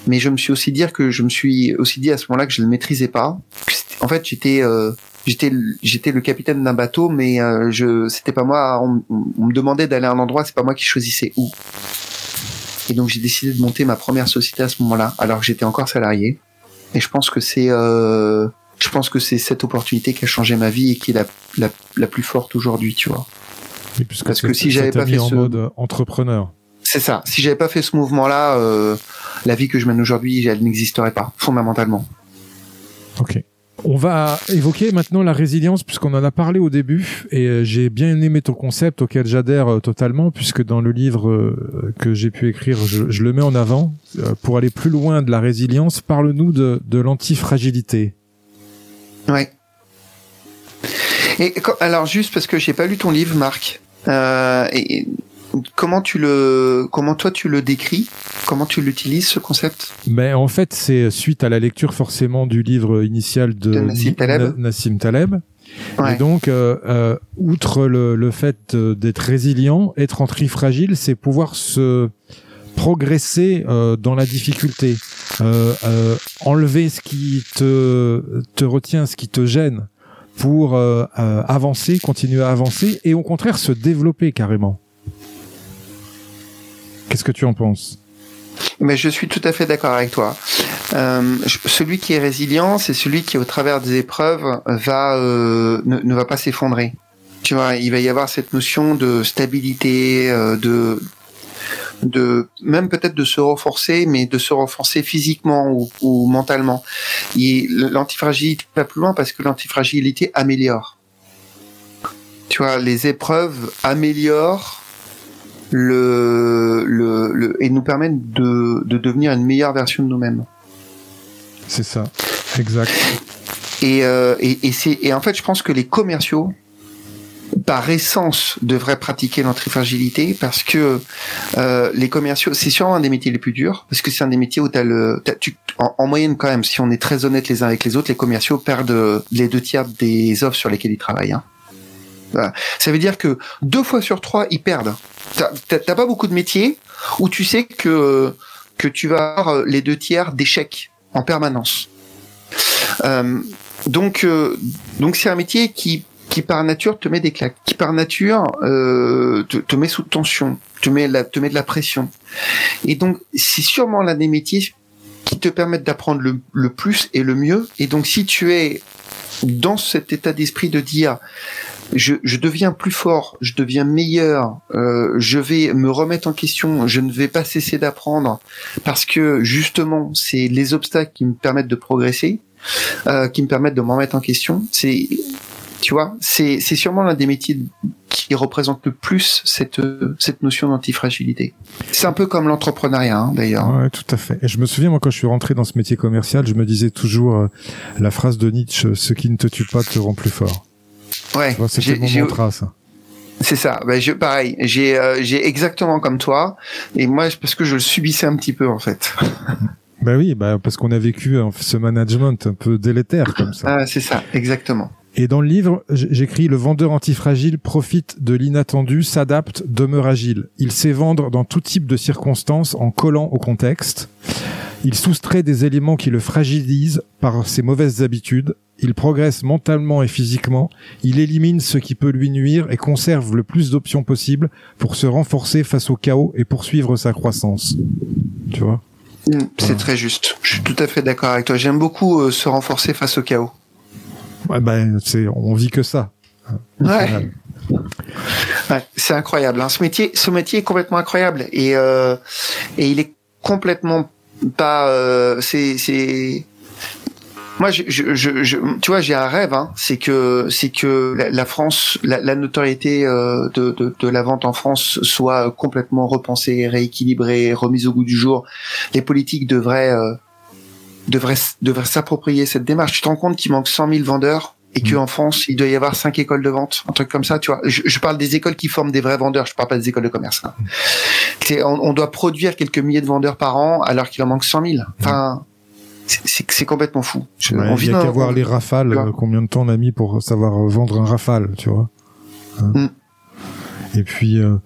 Mais je me suis aussi dit que je me suis aussi dit à ce moment-là que je ne maîtrisais pas. En fait, j'étais euh, j'étais j'étais le capitaine d'un bateau, mais euh, je c'était pas moi. On, on me demandait d'aller à un endroit, c'est pas moi qui choisissais où. Et donc j'ai décidé de monter ma première société à ce moment-là, alors que j'étais encore salarié. Et je pense que c'est, euh, je pense que c'est cette opportunité qui a changé ma vie et qui est la, la, la plus forte aujourd'hui, tu vois. Parce que si j'avais pas fait en ce mode entrepreneur. C'est ça. Si j'avais pas fait ce mouvement-là, euh, la vie que je mène aujourd'hui, elle n'existerait pas fondamentalement. Ok. On va évoquer maintenant la résilience puisqu'on en a parlé au début et euh, j'ai bien aimé ton concept auquel j'adhère euh, totalement puisque dans le livre euh, que j'ai pu écrire, je, le mets en avant. pour aller plus loin de la résilience, parle-nous de, de l'antifragilité. Ouais. Et alors juste parce que j'ai pas lu ton livre, Marc. et comment tu le, comment toi tu le décris? Comment tu l'utilises ce concept? Ben en fait, c'est suite à la lecture forcément du livre initial de, Nassim Taleb. Et donc, euh, euh, outre le, le fait d'être résilient, être antifragile, c'est pouvoir se progresser euh, dans la difficulté, euh, euh, enlever ce qui te te retient, ce qui te gêne, pour avancer, continuer à avancer, et au contraire se développer carrément. Qu'est-ce que tu en penses? Mais je suis tout à fait d'accord avec toi. Euh, celui qui est résilient, c'est celui qui, au travers des épreuves, va euh, ne, va pas s'effondrer. Tu vois, il va y avoir cette notion de stabilité, euh, de de même peut-être de se renforcer, mais de se renforcer physiquement ou, ou mentalement. L'antifragilité va plus loin parce que l'antifragilité améliore. Tu vois, les épreuves améliorent le, le, le, et nous permettent de, de devenir une meilleure version de nous-mêmes. C'est ça, exact. Et, euh, et, et, c'est, et en fait, je pense que les commerciaux par essence, devraient pratiquer l'antifragilité parce que euh, les commerciaux, c'est sûrement un des métiers les plus durs parce que c'est un des métiers où t'as le, tu, en, moyenne quand même, si on est très honnête les uns avec les autres, les commerciaux perdent les deux tiers des offres sur lesquelles ils travaillent. Hein. Ça veut dire que deux fois sur trois, ils perdent. T'as pas beaucoup de métiers où tu sais que que tu vas avoir les deux tiers d'échecs en permanence. Euh, donc, euh, donc c'est un métier qui, qui par nature te met des claques, qui par nature euh, te, te, met sous tension, te met, la, te met de la pression. Et donc, c'est sûrement l'un des métiers qui te permettent d'apprendre le, le plus et le mieux. Et donc, si tu es dans cet état d'esprit de dire je, je, deviens plus fort, je deviens meilleur, euh, je vais me remettre en question, je ne vais pas cesser d'apprendre parce que justement c'est les obstacles qui me permettent de progresser, euh, qui me permettent de me remettre en question. C'est, tu vois, c'est c'est sûrement l'un des métiers qui représente le plus cette cette notion d'antifragilité. C'est un peu comme l'entrepreneuriat hein, d'ailleurs. Ouais, tout à fait. Et je me souviens moi quand je suis rentré dans ce métier commercial, je me disais toujours euh, la phrase de Nietzsche "Ce qui ne te tue pas te rend plus fort". Ouais. C'était mon mantra, ça. C'est ça. Ben, je, pareil. J'ai, euh, j'ai exactement comme toi. Et moi, parce que je le subissais un petit peu, en fait. (laughs) ben oui, bah, parce qu'on a vécu ce management un peu délétère comme ça. Ah, c'est ça, exactement. Et dans le livre, j'écris le vendeur antifragile profite de l'inattendu, s'adapte, demeure agile. Il sait vendre dans tout type de circonstances en collant au contexte. Il soustrait des éléments qui le fragilisent par ses mauvaises habitudes il progresse mentalement et physiquement, il élimine ce qui peut lui nuire et conserve le plus d'options possibles pour se renforcer face au chaos et poursuivre sa croissance. Tu vois? Mm, C'est très juste. Je suis tout à fait d'accord avec toi. J'aime beaucoup euh, se renforcer face au chaos. Ouais, ben, c'est, on vit que ça. Ouais. c'est incroyable. Hein. Ce métier, ce métier est complètement incroyable et euh, et il est complètement pas. Euh, c'est c'est moi, je, je, je, tu vois, j'ai un rêve, hein, c'est que c'est que la, France, la, notoriété euh, de, de, de, la vente en France soit complètement repensée, rééquilibrée, remise au goût du jour. Les politiques devraient euh, devraient devraient s'approprier cette démarche. Tu te rends compte qu'il manque 100 000 vendeurs et qu'en mmh. France, il doit y avoir cinq écoles de vente, un truc comme ça, tu vois. Je, je, parle des écoles qui forment des vrais vendeurs, je parle pas des écoles de commerce. Hein. Mmh. On, on, doit produire quelques milliers de vendeurs par an alors qu'il en manque 100 000. Enfin, c'est complètement fou. il y a qu'à voir les rafales, euh, combien de temps on a mis pour savoir vendre un rafale, tu vois. Hein. Mm. Et puis euh,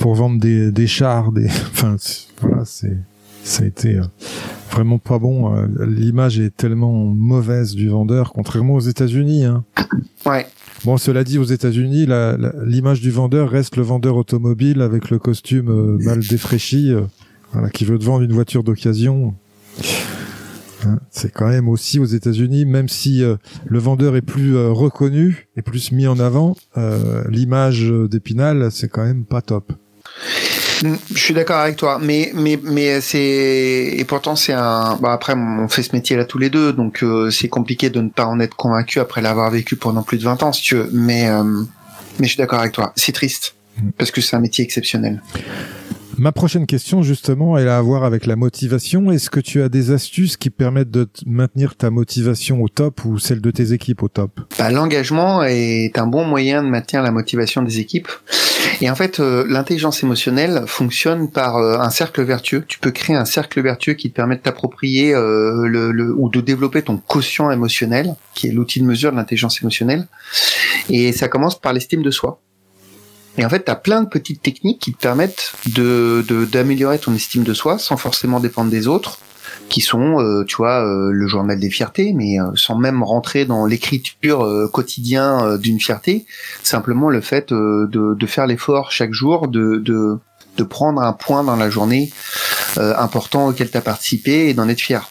pour vendre des, des chars, des, (laughs) enfin voilà, c'est ça a été euh, vraiment pas bon. L'image est tellement mauvaise du vendeur, contrairement aux États-Unis. Hein. (coughs) Ouais. Bon, cela dit, aux États-Unis, l'image du vendeur reste le vendeur automobile avec le costume mal défraîchi, voilà, qui veut te vendre une voiture d'occasion. Hein, c'est quand même aussi aux États-Unis, même si euh, le vendeur est plus euh, reconnu et plus mis en avant, euh, l'image d'Épinal, c'est quand même pas top. Mm, je suis d'accord avec toi, mais mais mais c'est et pourtant c'est un. Bah après, on fait ce métier là tous les deux, donc c'est compliqué de ne pas en être convaincu après l'avoir vécu pendant plus de 20 ans, si tu veux. Mais mais je suis d'accord avec toi. C'est triste mm. parce que c'est un métier exceptionnel. Ma prochaine question, justement, elle a à voir avec la motivation. Est-ce que tu as des astuces qui permettent de maintenir ta motivation au top ou celle de tes équipes au top? Bah, L'engagement est un bon moyen de maintenir la motivation des équipes. Et en fait, euh, l'intelligence émotionnelle fonctionne par euh, un cercle vertueux. Tu peux créer un cercle vertueux qui te permet de t'approprier euh, le, ou de développer ton quotient émotionnel, qui est l'outil de mesure de l'intelligence émotionnelle. Et ça commence par l'estime de soi. Et en fait, tu as plein de petites techniques qui te permettent de d'améliorer ton estime de soi sans forcément dépendre des autres, qui sont, euh, tu vois, euh, le journal des fiertés, mais euh, sans même rentrer dans l'écriture quotidien d'une fierté, simplement le fait de, de faire l'effort chaque jour de, de, de prendre un point dans la journée important auquel tu as participé et d'en être fier.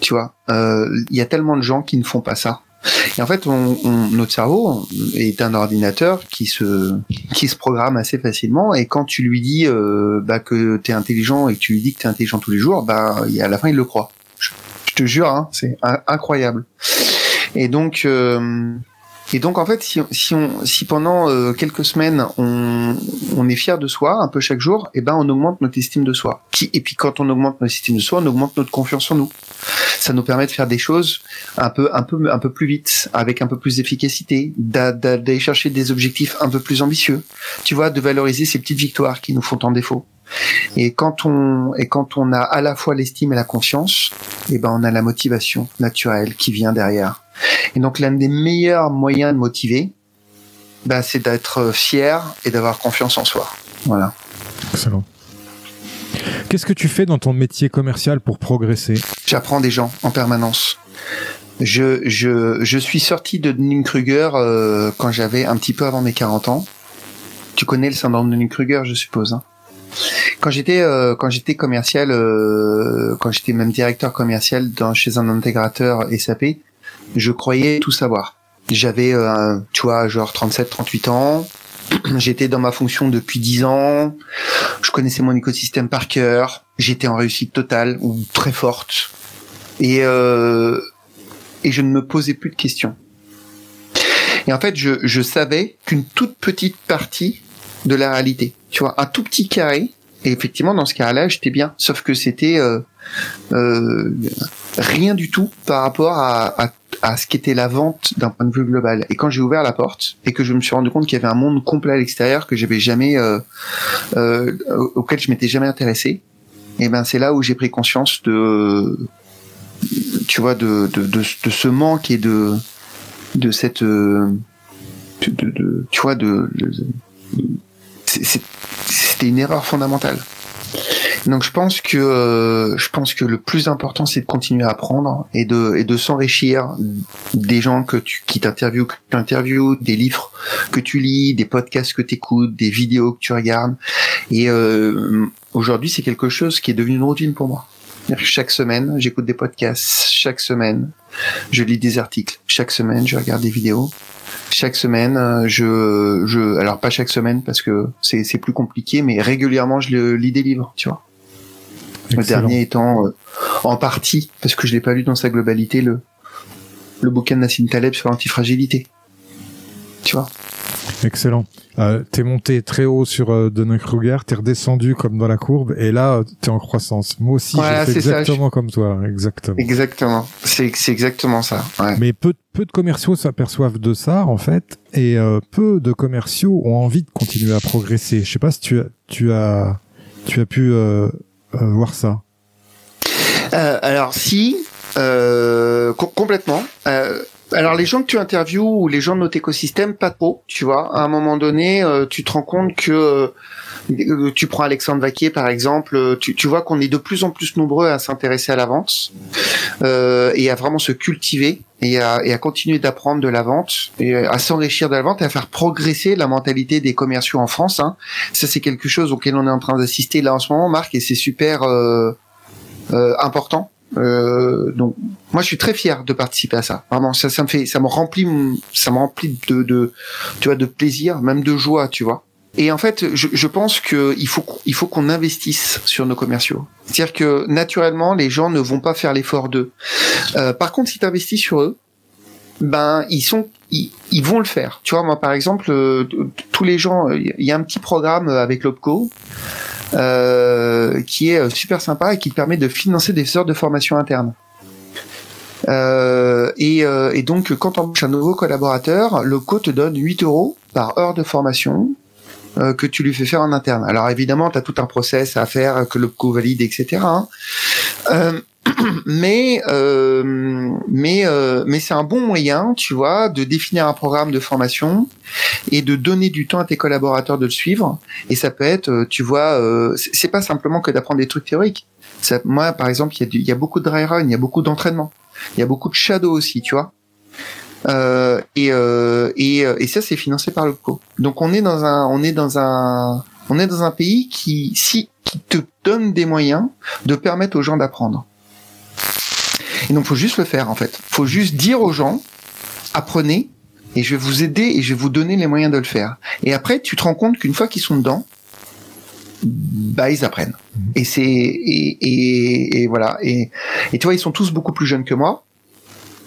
Tu vois, il y a tellement de gens qui ne font pas ça. Et en fait, on, notre cerveau est un ordinateur qui se qui se programme assez facilement. Et quand tu lui dis euh, bah, que t'es intelligent et que tu lui dis que t'es intelligent tous les jours, bah à la fin il le croit. Je, te jure, hein, c'est incroyable. Et donc euh, et donc en fait, si, si, on, si pendant euh, quelques semaines on, on est fier de soi, un peu chaque jour, et eh ben on augmente notre estime de soi. et puis quand on augmente notre estime de soi, on augmente notre confiance en nous. Ça nous permet de faire des choses un peu, un peu, un peu plus vite, avec un peu plus d'efficacité, d'aller chercher des objectifs un peu plus ambitieux. Tu vois, de valoriser ces petites victoires qui nous font tant défaut. Et quand on et quand on a à la fois l'estime et la confiance, eh ben on a la motivation naturelle qui vient derrière. Et donc l'un des meilleurs moyens de motiver, ben, c'est d'être fier et d'avoir confiance en soi. Voilà. Excellent. Qu'est-ce que tu fais dans ton métier commercial pour progresser? J'apprends des gens en permanence. Je, je, je suis sorti de Dunning-Kruger euh, quand j'avais un petit peu avant mes 40 ans. Tu connais le syndrome de Dunning-Kruger, je suppose. Hein? Quand j'étais euh, quand j'étais commercial, euh, quand j'étais même directeur commercial dans, chez un intégrateur SAP, je croyais tout savoir. J'avais, euh, tu vois, genre 37, 38 ans. (clears throat) J'étais dans ma fonction depuis 10 ans. Je connaissais mon écosystème par cœur. J'étais en réussite totale ou très forte. Et euh, et je ne me posais plus de questions. Et en fait, je, je savais qu'une toute petite partie de la réalité. Tu vois, un tout petit carré. Et effectivement, dans ce cas-là, j'étais bien. Sauf que c'était euh, euh, rien du tout par rapport à, à, ce qu'était la vente d'un point de vue global. Et quand j'ai ouvert la porte et que je me suis rendu compte qu'il y avait un monde complet à l'extérieur que j'avais jamais, euh, euh, auquel je m'étais jamais intéressé, et ben c'est là où j'ai pris conscience de, tu vois, de, de, de, ce manque et de de cette de, tu vois de c'était une erreur fondamentale. Donc je pense que euh, je pense que le plus important c'est de continuer à apprendre et de et de s'enrichir des gens que tu qui t'interviewent, que tu interviews, des livres que tu lis, des podcasts que tu écoutes, des vidéos que tu regardes. Et euh, aujourd'hui c'est quelque chose qui est devenu une routine pour moi. Chaque semaine, j'écoute des podcasts. Chaque semaine, je lis des articles. Chaque semaine, je regarde des vidéos chaque semaine, euh, je, je, alors pas chaque semaine parce que c'est, c'est plus compliqué, mais régulièrement je lis des livres, tu vois. Le dernier étant euh, en partie parce que je l'ai pas lu dans sa globalité le le bouquin de Nassim Taleb sur l'antifragilité. Tu vois? Excellent. Euh, t'es monté très haut sur euh, Dunning-Kruger, t'es redescendu comme dans la courbe, et là, t'es en croissance. Moi aussi, j'ai fait exactement comme toi, exactement. Exactement. C'est, c'est exactement ça. Ouais. Mais peu, peu de commerciaux s'aperçoivent de ça, en fait, et euh, peu de commerciaux ont envie de continuer à progresser. Je sais pas si tu as, tu as, tu as pu euh, voir ça. alors si, complètement. Alors les gens que tu interviews ou les gens de notre écosystème, pas trop, tu vois. À un moment donné, euh, tu te rends compte que euh, tu prends Alexandre Vaquier par exemple, euh, tu, tu vois qu'on est de plus en plus nombreux à s'intéresser à la vente et à vraiment se cultiver et à, et à continuer d'apprendre de la vente et à s'enrichir de la vente et à faire progresser la mentalité des commerciaux en France. Hein. Ça c'est quelque chose auquel on est en train d'assister là en ce moment, Marc, et c'est super important euh, donc moi je suis très fier de participer à ça. Vraiment ça ça me fait ça me remplit ça me remplit de de tu vois de plaisir, même de joie, tu vois. Et en fait, je, je pense que il faut il faut qu'on investisse sur nos commerciaux. C'est-à-dire que naturellement, les gens ne vont pas faire l'effort d'eux. Euh, par contre, si tu investis sur eux, ben ils sont ils, ils, vont le faire. Tu vois, moi par exemple, euh, tous les gens, il y a un petit programme avec l'Opco euh, qui est euh, super sympa et qui permet de financer des heures de formation interne. Euh, et, euh, et, donc, quand on embauches un nouveau collaborateur, le co te donne 8 euros par heure de formation euh, que tu lui fais faire en interne. Alors évidemment, tu as tout un process à faire, que le co valide, etc. Euh, (clears throat) mais euh, mais euh, mais c'est un bon moyen, tu vois, de définir un programme de formation et de donner du temps à tes collaborateurs de le suivre. Et ça peut être, euh, tu vois, euh, c'est pas simplement que d'apprendre des trucs théoriques. Ça, moi, par exemple, il y, a y a beaucoup de dry run, il y a beaucoup d'entraînement, il y a beaucoup de shadow aussi, tu vois. Euh, et, euh, et, et ça, c'est financé par le co. Donc on est dans un, on est dans un, on est dans un pays qui, si, qui te donne des moyens de permettre aux gens d'apprendre. Et donc, faut juste le faire, en fait. Faut juste dire aux gens, apprenez, et je vais vous aider et je vais vous donner les moyens de le faire. Et après, tu te rends compte qu'une fois qu'ils sont dedans, bah ils apprennent. Et c'est et, et, voilà. Et, et tu vois, ils sont tous beaucoup plus jeunes que moi.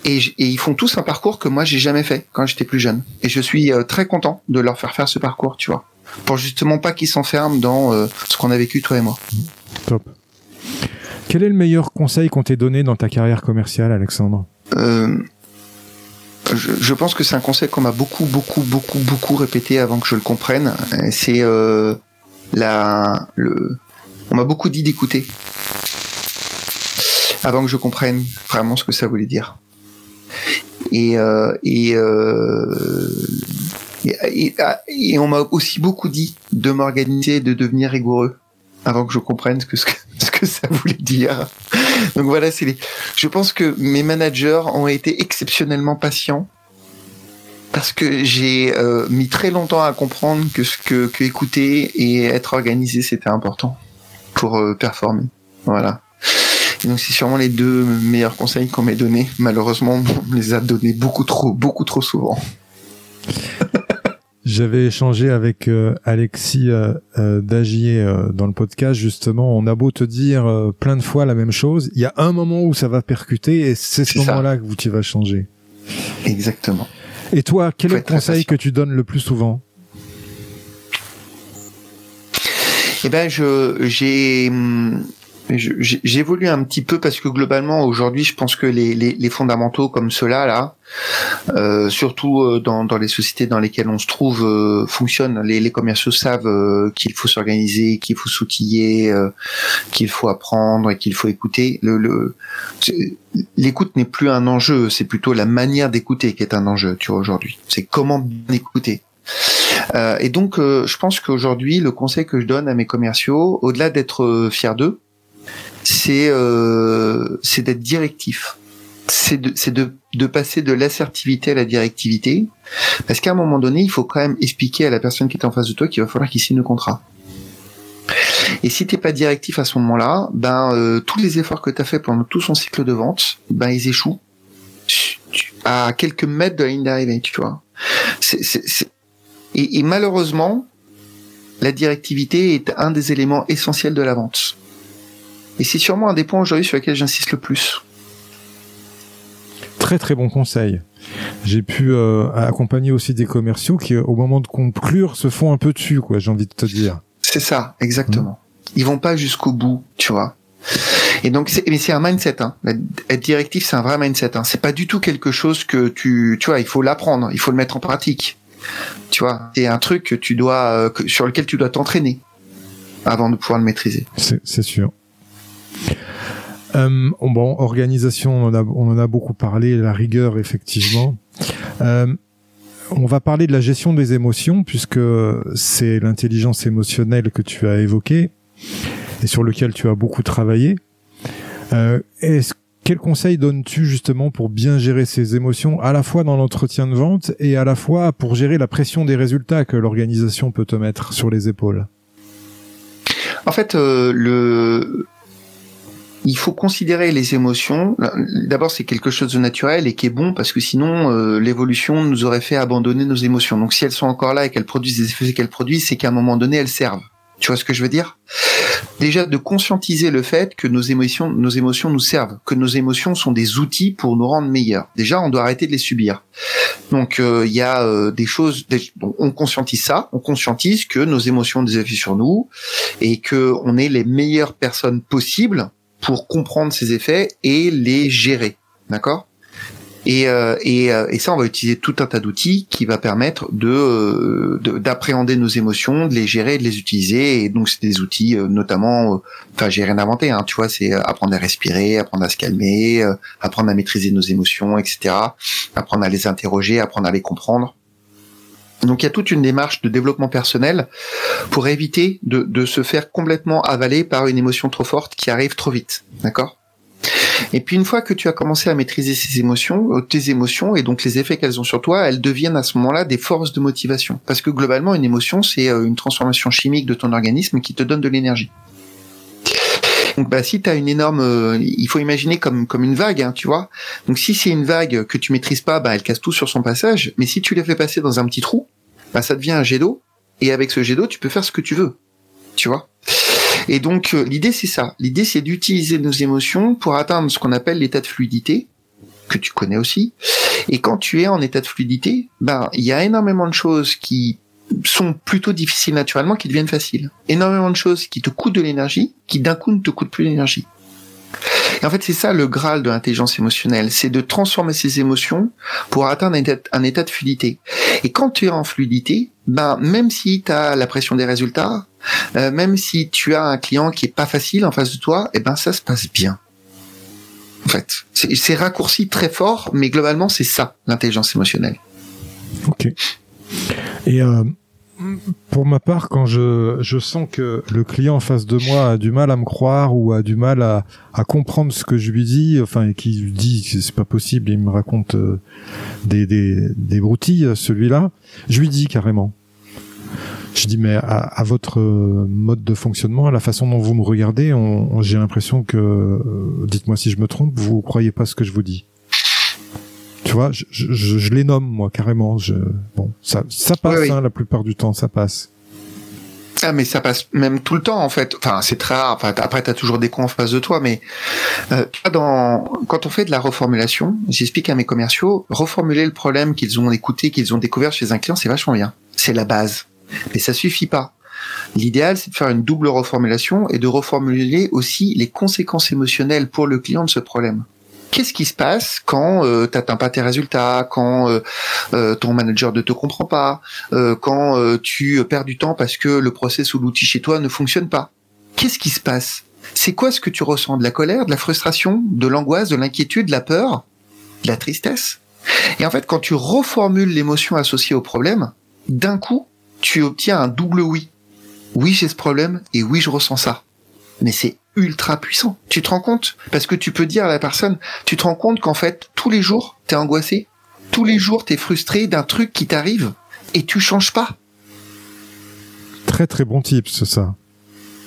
Et, et ils font tous un parcours que moi j'ai jamais fait quand j'étais plus jeune. Et je suis euh, très content de leur faire faire ce parcours, tu vois, pour justement pas qu'ils s'enferment dans euh, ce qu'on a vécu toi et moi. Top. Quel est le meilleur conseil qu'on t'ait donné dans ta carrière commerciale, Alexandre? Euh, je, pense que c'est un conseil qu'on m'a beaucoup, beaucoup, beaucoup, beaucoup répété avant que je le comprenne. C'est euh, la, on m'a beaucoup dit d'écouter avant que je comprenne vraiment ce que ça voulait dire. Et euh, et, et, on m'a aussi beaucoup dit de m'organiser, de devenir rigoureux avant que je comprenne ce que, ça voulait dire. Donc voilà, c'est les... Je pense que mes managers ont été exceptionnellement patients parce que j'ai euh, mis très longtemps à comprendre que ce que, que écouter et être organisé c'était important pour euh, performer. Voilà. donc c'est sûrement les deux meilleurs conseils qu'on m'ait donnés. Malheureusement, on me les a donnés beaucoup trop, beaucoup trop souvent. J'avais échangé avec euh, Alexis euh, euh, Dagier dans le podcast justement. On a beau te dire plein de fois la même chose, il y a un moment où ça va percuter et c'est ce moment-là que tu vas changer. Exactement. Et toi, quel est le conseil que tu donnes le plus souvent? Eh ben, je j'ai hum, J'évolue un petit peu parce que globalement aujourd'hui, je pense que les, les, les fondamentaux comme ceux-là, là, euh, surtout euh, dans, dans les sociétés dans lesquelles on se trouve, euh, fonctionnent. Les, les commerciaux savent euh, qu'il faut s'organiser, qu'il faut s'outiller, qu'il faut apprendre et qu'il faut écouter. Le, l'écoute n'est plus un enjeu, c'est plutôt la manière d'écouter qui est un enjeu. Tu vois aujourd'hui, c'est comment écouter. et donc, je pense qu'aujourd'hui, le conseil que je donne à mes commerciaux, au-delà d'être fier d'eux, c'est euh, c'est d'être directif. C'est de, passer de l'assertivité à la directivité, parce qu'à un moment donné, il faut quand même expliquer à la personne qui est en face de toi qu'il va falloir qu'il signe le contrat. Et si t'es pas directif à ce moment-là, ben euh, tous les efforts que tu as fait pendant tout son cycle de vente, ben ils échouent à quelques mètres de la ligne d'arrivée, tu vois. Et malheureusement, la directivité est un des éléments essentiels de la vente. Et c'est sûrement un des points aujourd'hui sur lesquels j'insiste le plus. Très très bon conseil. J'ai pu euh, accompagner aussi des commerciaux qui, au moment de conclure, se font un peu dessus, quoi. J'ai envie de te dire. C'est ça, exactement. Mmh. Ils vont pas jusqu'au bout, tu vois. Et donc, c'est, mais c'est un mindset. Hein. Être directif, c'est un vrai mindset. Hein. C'est pas du tout quelque chose que tu, tu vois, il faut l'apprendre, il faut le mettre en pratique. Tu vois, c'est un truc que tu dois, euh, sur lequel tu dois t'entraîner avant de pouvoir le maîtriser. C'est, c'est sûr. Euh, bon, organisation, on en, a, beaucoup parlé, la rigueur, effectivement. Euh, on va parler de la gestion des émotions, puisque c'est l'intelligence émotionnelle que tu as évoquée et sur lequel tu as beaucoup travaillé. Euh, est quel conseil donnes-tu justement pour bien gérer ces émotions, à la fois dans l'entretien de vente et à la fois pour gérer la pression des résultats que l'organisation peut te mettre sur les épaules? En fait, le il faut considérer les émotions. D'abord, c'est quelque chose de naturel et qui est bon parce que sinon, euh, l'évolution nous aurait fait abandonner nos émotions. Donc, si elles sont encore là et qu'elles produisent des effets qu'elles produisent, c'est qu'à un moment donné, elles servent. Tu vois ce que je veux dire? Déjà, de conscientiser le fait que nos émotions, nos émotions nous servent, que nos émotions sont des outils pour nous rendre meilleurs. Déjà, on doit arrêter de les subir. Donc, euh, il y a euh, des choses. on conscientise ça. On conscientise que nos émotions ont des effets sur nous et que on est les meilleures personnes possibles pour comprendre ces effets et les gérer. D'accord? Et, euh, et, euh, et, ça, on va utiliser tout un tas d'outils qui va permettre de d'appréhender nos émotions, de les gérer, de les utiliser. Et donc, c'est des outils, euh, notamment, enfin, j'ai rien inventé. Hein, tu vois, c'est apprendre à respirer, apprendre à se calmer, apprendre à maîtriser nos émotions, etc. Apprendre à les interroger, apprendre à les comprendre. Donc il y a toute une démarche de développement personnel pour éviter de, se faire complètement avaler par une émotion trop forte qui arrive trop vite. D'accord? Et puis une fois que tu as commencé à maîtriser ces émotions, euh, tes émotions et donc les effets qu'elles ont sur toi, elles deviennent à ce moment-là des forces de motivation. Parce que globalement, une émotion, c'est euh, une transformation chimique de ton organisme qui te donne de l'énergie. Donc bah si tu as une énorme euh, il faut imaginer comme comme une vague hein, tu vois. Donc si c'est une vague que tu maîtrises pas, bah elle casse tout sur son passage, mais si tu la fais passer dans un petit trou, bah ça devient un jet d'eau et avec ce jet d'eau, tu peux faire ce que tu veux. Tu vois Et donc euh, l'idée c'est ça. L'idée c'est d'utiliser nos émotions pour atteindre ce qu'on appelle l'état de fluidité que tu connais aussi. Et quand tu es en état de fluidité, ben il y a énormément de choses qui sont plutôt difficiles naturellement qui deviennent faciles. Énormément de choses qui te coûtent de l'énergie, qui d'un coup ne te coûtent plus l'énergie. Et en fait, c'est ça le graal de l'intelligence émotionnelle, c'est de transformer ses émotions pour atteindre un état, de fluidité. Et quand tu es en fluidité, ben même si tu as la pression des résultats, euh, même si tu as un client qui est pas facile en face de toi, et eh ben ça se passe bien. En fait, c'est raccourci très fort, mais globalement c'est ça l'intelligence émotionnelle. Ok. Et euh, pour ma part, quand je, je sens que le client en face de moi a du mal à me croire ou a du mal à, à comprendre ce que je lui dis, enfin, et qui dit que c'est pas possible, il me raconte euh, des, des, des broutilles, celui-là, je lui dis carrément. Je dis mais à, votre euh, mode de fonctionnement, à la façon dont vous me regardez, on, j'ai l'impression que, euh, dites-moi si je me trompe, vous croyez pas ce que je vous dis. Tu vois, je, je, je, les nomme moi carrément. Je, bon, ça, ça passe Hein, la plupart du temps, ça passe. Ah mais ça passe même tout le temps en fait. Enfin c'est très rare. Enfin, après t'as toujours des cons en face de toi, mais euh, dans quand on fait de la reformulation, j'explique à mes commerciaux reformuler le problème qu'ils ont écouté, qu'ils ont découvert chez un client, c'est vachement bien. C'est la base. Mais ça suffit pas. L'idéal, c'est de faire une double reformulation et de reformuler aussi les conséquences émotionnelles pour le client de ce problème. Qu'est-ce qui se passe quand euh, tu n'atteins pas tes résultats, quand euh, euh, ton manager ne te comprend pas, quand tu perds du temps parce que le process ou l'outil chez toi ne fonctionne pas? Qu'est-ce qui se passe? C'est quoi ce que tu ressens? De la colère, de la frustration, de l'angoisse, de l'inquiétude, de la peur, de la tristesse? Et en fait, quand tu reformules l'émotion associée au problème, d'un coup, tu obtiens un double oui. Oui, j'ai ce problème et oui, je ressens ça. Mais c'est ultra puissant. Tu te rends compte? Parce que tu peux dire à la personne, tu te rends compte qu'en fait, tous les jours, t'es angoissé. Tous les jours, t'es frustré d'un truc qui t'arrive et tu changes pas. Très très bon c'est ça.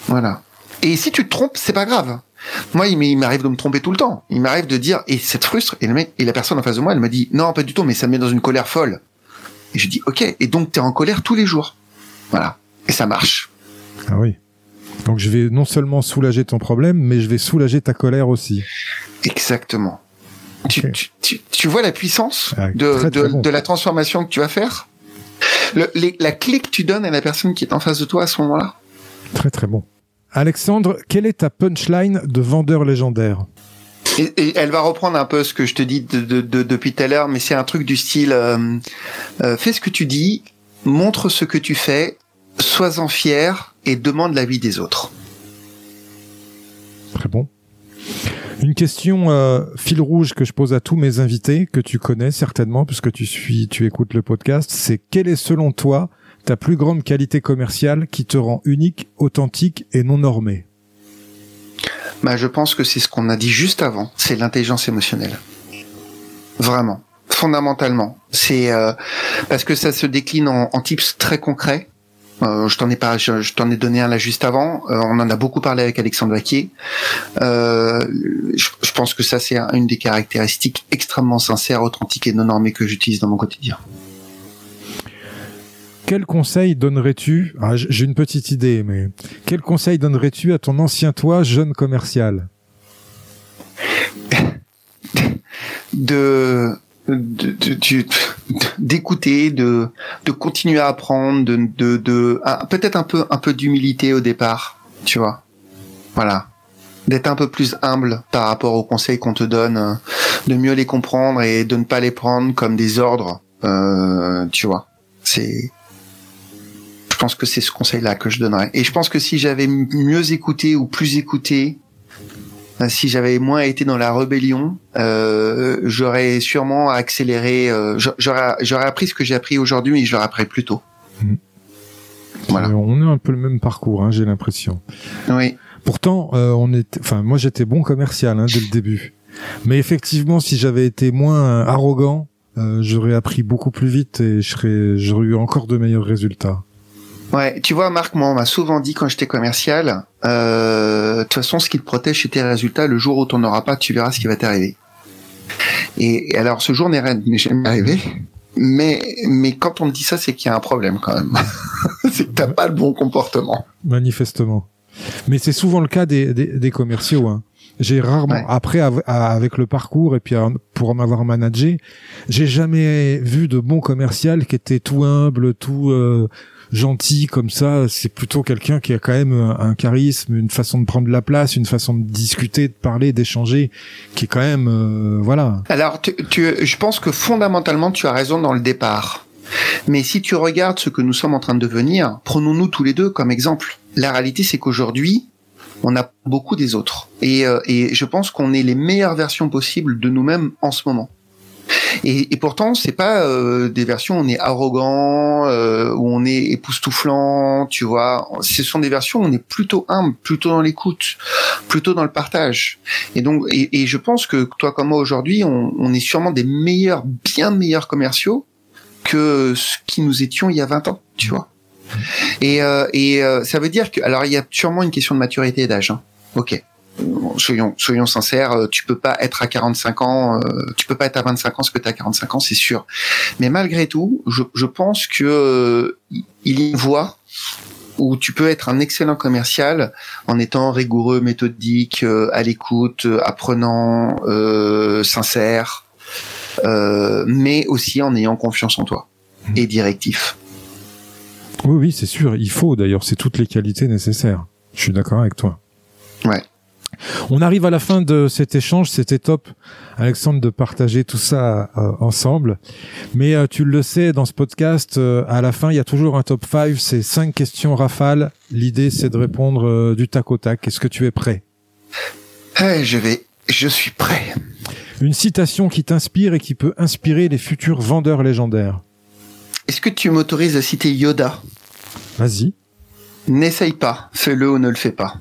Voilà. Et si tu te trompes, c'est pas grave. Moi, il m'arrive de me tromper tout le temps. Il m'arrive de dire, et ça te frustre. Et, le mec, et la personne en face de moi, elle me dit, non, pas du tout, mais ça me met dans une colère folle. Et je dis, ok, et donc t'es en colère tous les jours. Voilà. Et ça marche. Ah oui. Donc je vais non seulement soulager ton problème, mais je vais soulager ta colère aussi. Exactement. Tu, vois la puissance ah, de, la transformation que tu vas faire? La clé que tu donnes à la personne qui est en face de toi à ce moment-là? Très très bon. Alexandre, quelle est ta punchline de vendeur légendaire? Et, elle va reprendre un peu ce que je te dis depuis tout à l'heure, mais c'est un truc du style euh, euh, fais ce que tu dis, montre ce que tu fais, sois-en fier et demande l'avis des autres. Très bon. Une question euh, fil rouge que je pose à tous mes invités, que tu connais certainement, puisque tu suis, tu écoutes le podcast, c'est quelle est selon toi ta plus grande qualité commerciale qui te rend unique, authentique et non normée bah, je pense que c'est ce qu'on a dit juste avant, c'est l'intelligence émotionnelle. Vraiment, fondamentalement. C'est euh, parce que ça se décline en, en tips très concrets euh, je t'en ai pas, je, t'en ai donné un là juste avant. Euh, on en a beaucoup parlé avec Alexandre Vaquier. Euh, je, pense que ça c'est une des caractéristiques extrêmement sincères, authentiques et non normées que j'utilise dans mon quotidien. Quel conseil donnerais-tu ah, J'ai une petite idée, mais quel conseil donnerais-tu à ton ancien toi, jeune commercial? De d'écouter, de, de continuer à apprendre, de, de, de peut-être un peu, un peu d'humilité au départ, tu vois. Voilà. D'être un peu plus humble par rapport aux conseils qu'on te donne, euh, de mieux les comprendre et de ne pas les prendre comme des ordres, euh, tu vois. C'est, je pense que c'est ce conseil-là que je donnerais. Et je pense que si j'avais mieux écouté ou plus écouté, si j'avais moins été dans la rébellion, euh, j'aurais sûrement accéléré. Euh, j'aurais, j'aurais appris ce que j'ai appris aujourd'hui, et je l'aurais appris plus tôt. Hmm. Voilà. On est un peu le même parcours, hein, j'ai l'impression. Oui. Pourtant, on était. Enfin, moi, j'étais bon commercial hein, dès le début. Mais effectivement, si j'avais été moins arrogant, j'aurais appris beaucoup plus vite et je serais, j'aurais eu encore de meilleurs résultats. Ouais, tu vois, Marc, moi, on m'a souvent dit quand j'étais commercial, euh, de toute façon, ce qui te protège, c'est tes résultats. Le jour où tu n'en auras pas, tu verras ce qui va t'arriver. Et, alors, ce jour n'est jamais arrivé. Mais, mais quand on me dit ça, c'est qu'il y a un problème quand même. (laughs) c'est que t'as pas le bon comportement. Manifestement. Mais c'est souvent le cas des, des, commerciaux. Hein. J'ai rarement, après avec le parcours et puis pour m'avoir managé, j'ai jamais vu de bon commercial qui était tout humble, tout euh, gentil comme ça. C'est plutôt quelqu'un qui a quand même un, charisme, une façon de prendre la place, une façon de discuter, de parler, d'échanger, qui est quand même, euh, voilà. Alors, tu, je pense que fondamentalement, tu as raison dans le départ. Mais si tu regardes ce que nous sommes en train de devenir, prenons-nous tous les deux comme exemple. La réalité, c'est qu'aujourd'hui, on a beaucoup des autres. Et, euh, et je pense qu'on est les meilleures versions possibles de nous-mêmes en ce moment. Et, et pourtant, c'est pas euh, des versions où on est arrogant, euh, où on est époustouflant, tu vois. Ce sont des versions où on est plutôt humble, plutôt dans l'écoute, plutôt dans le partage. Et donc, et, et je pense que toi comme moi aujourd'hui, on, on, est sûrement des meilleurs, bien meilleurs commerciaux que ce qui nous étions il y a 20 ans, tu vois. Et, euh, et euh, ça veut dire que, alors il y a sûrement une question de maturité et d'âge. Hein. Ok, soyons soyons sincères, euh, tu peux pas être à 45 ans, euh, tu peux pas être à 25 ans ce que tu as à 45 ans, c'est sûr. Mais malgré tout, je, je pense que euh, il y a une voie où tu peux être un excellent commercial en étant rigoureux, méthodique, à l'écoute, apprenant, sincère, mais aussi en ayant confiance en toi et directif. Oui, oui, c'est sûr. Il faut d'ailleurs, c'est toutes les qualités nécessaires. Je suis d'accord avec toi. Ouais. On arrive à la fin de cet échange, c'était top, Alexandre, de partager tout ça euh, ensemble. Mais euh, tu le sais, dans ce podcast, euh, à la fin, il y a toujours un top 5, c'est cinq questions rafales. L'idée, c'est de répondre du tac au tac. Est-ce que tu es prêt? Je vais, je suis prêt. Une citation qui t'inspire et qui peut inspirer les futurs vendeurs légendaires. Est-ce que tu m'autorises à citer Yoda? Vas-y. N'essaye pas, fais-le ou ne le fais pas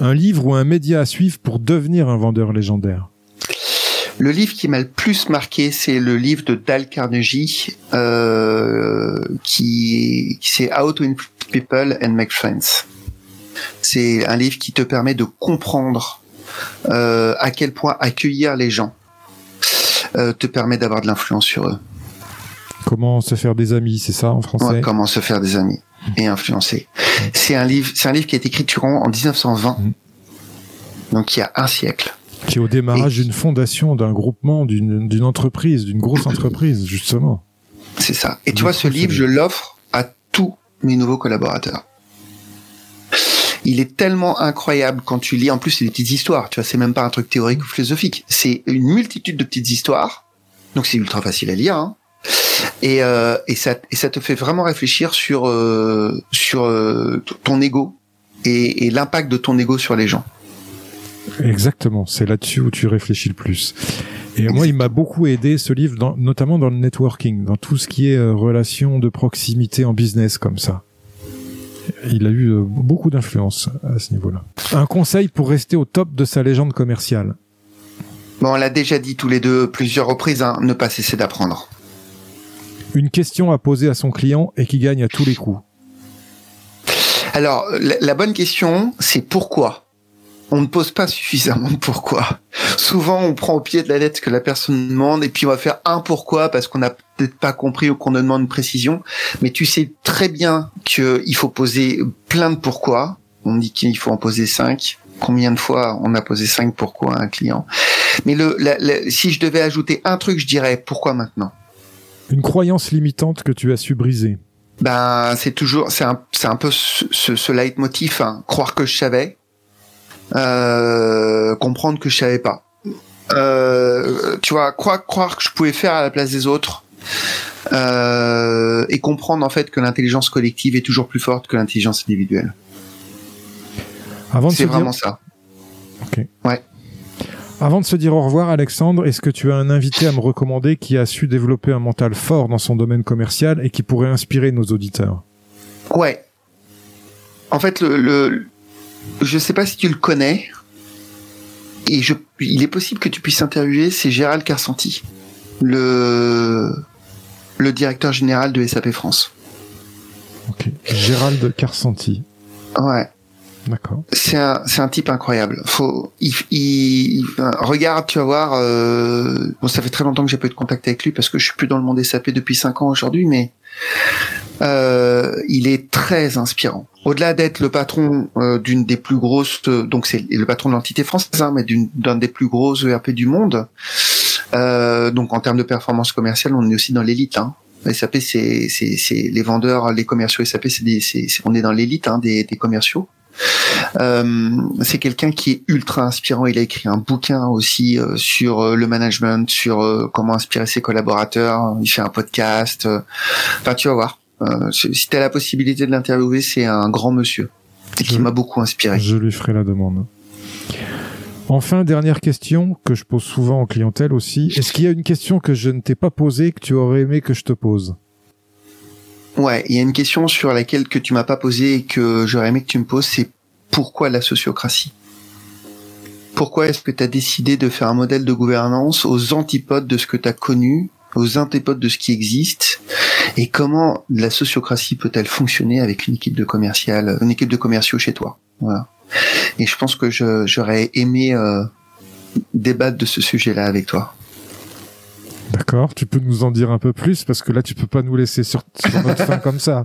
un livre ou un média à suivre pour devenir un vendeur légendaire le livre qui m'a le plus marqué, c'est le livre de Dale Carnegie, euh, qui, c'est How to Influence People and Make Friends. C'est un livre qui te permet de comprendre euh, à quel point accueillir les gens euh, te permet d'avoir de l'influence sur eux. Comment se faire des amis, c'est ça en français? Comment se faire des amis et influencer. C'est un livre, c'est un livre qui a été écrit en 1920, mm. donc il y a un siècle. Qui est au démarrage d'une fondation, d'un groupement, d'une entreprise, d'une grosse entreprise, justement. C'est ça. Et tu vois, ce livre, je l'offre à tous mes nouveaux collaborateurs. Il est tellement incroyable quand tu lis. En plus, c'est des petites histoires. Tu vois, c'est même pas un truc théorique ou philosophique. C'est une multitude de petites histoires. Donc, c'est ultra facile à lire. Hein et, euh, et, ça, et ça te fait vraiment réfléchir sur euh, sur euh, ton ego et, et l'impact de ton ego sur les gens. Exactement, c'est là-dessus où tu réfléchis le plus. Et moi, il m'a beaucoup aidé ce livre, dans, notamment dans le networking, dans tout ce qui est relation de proximité en business comme ça. Il a eu beaucoup d'influence à ce niveau-là. Un conseil pour rester au top de sa légende commerciale? Bon, on l'a déjà dit tous les deux plusieurs reprises, hein, ne pas cesser d'apprendre une question à poser à son client et qui gagne à tous les coups Alors, la, bonne question, c'est pourquoi? On ne pose pas suffisamment de pourquoi. Souvent, on prend au pied de la lettre ce que la personne demande et puis on va faire un pourquoi parce qu'on n'a peut-être pas compris ou qu'on nous demande une précision. Mais tu sais très bien qu'il faut poser plein de pourquoi. On dit qu'il faut en poser cinq. Combien de fois on a posé cinq pourquoi à un client? Mais si je devais ajouter un truc, je dirais pourquoi maintenant? Une croyance limitante que tu as su briser. Ben, c'est toujours, c'est un, c'est un peu ce, ce, leitmotiv, hein. croire que je savais, euh, comprendre que je savais pas. Euh, tu vois, croire, croire que je pouvais faire à la place des autres, euh, et comprendre en fait que l'intelligence collective est toujours plus forte que l'intelligence individuelle. c'est vraiment ça. Ok. Ouais. Avant de se dire au revoir, Alexandre, est-ce que tu as un invité à me recommander qui a su développer un mental fort dans son domaine commercial et qui pourrait inspirer nos auditeurs? Ouais. En fait, le, le je sais pas si tu le connais, et je, il est possible que tu puisses interviewer, c'est Gérald Carsanti, le, le directeur général de SAP France. Ok. Gérald Carsanti. Ouais. D'accord. C'est un, c'est un type incroyable. Faut, il, il, regarde, tu vas voir. Euh, bon, ça fait très longtemps que j'ai pas eu de contact avec lui parce que je suis plus dans le monde SAP depuis 5 ans aujourd'hui, mais euh, il est très inspirant. Au-delà d'être le patron euh, d'une des plus grosses, donc c'est le patron de l'entité française, hein, mais d'un des plus gros ERP du monde. Euh, donc en termes de performance commerciale, on est aussi dans l'élite. Hein. SAP, c'est c'est les vendeurs, les commerciaux SAP, c'est on est dans l'élite hein, des, des commerciaux. Euh, c'est quelqu'un qui est ultra inspirant. Il a écrit un bouquin aussi euh, sur euh, le management, sur comment inspirer ses collaborateurs. Il fait un podcast. Enfin, tu vas voir. si tu as la possibilité de l'interviewer, c'est un grand monsieur et qui m'a beaucoup inspiré. Je lui ferai la demande. Enfin, dernière question que je pose souvent en clientèle aussi. Est-ce qu'il y a une question que je ne t'ai pas posée que tu aurais aimé que je te pose? Ouais, il y a une question sur laquelle que tu m'as pas posée et que j'aurais aimé que tu me poses, c'est pourquoi la sociocratie? Pourquoi est-ce que tu as décidé de faire un modèle de gouvernance aux antipodes de ce que tu as connu, aux antipodes de ce qui existe? Et comment la sociocratie peut-elle fonctionner avec une équipe de commercial, une équipe de commerciaux chez toi? Voilà. Et je pense que j'aurais aimé euh, débattre de ce sujet-là avec toi. D'accord, tu peux nous en dire un peu plus parce que là tu peux pas nous laisser sur, sur notre fin comme ça.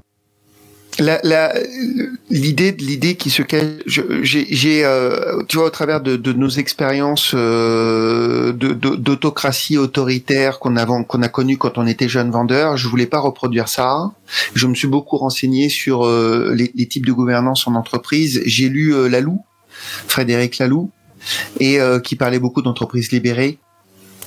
L'idée, l'idée qui se cache, j'ai, euh, tu vois, au travers de, de nos expériences euh, d'autocratie autoritaire qu'on a qu'on a connu quand on était jeune vendeur, je voulais pas reproduire ça. Je me suis beaucoup renseigné sur euh, les, les, types de gouvernance en entreprise. J'ai lu euh, Lalou, Frédéric Lalou, et euh, qui parlait beaucoup d'entreprises libérées.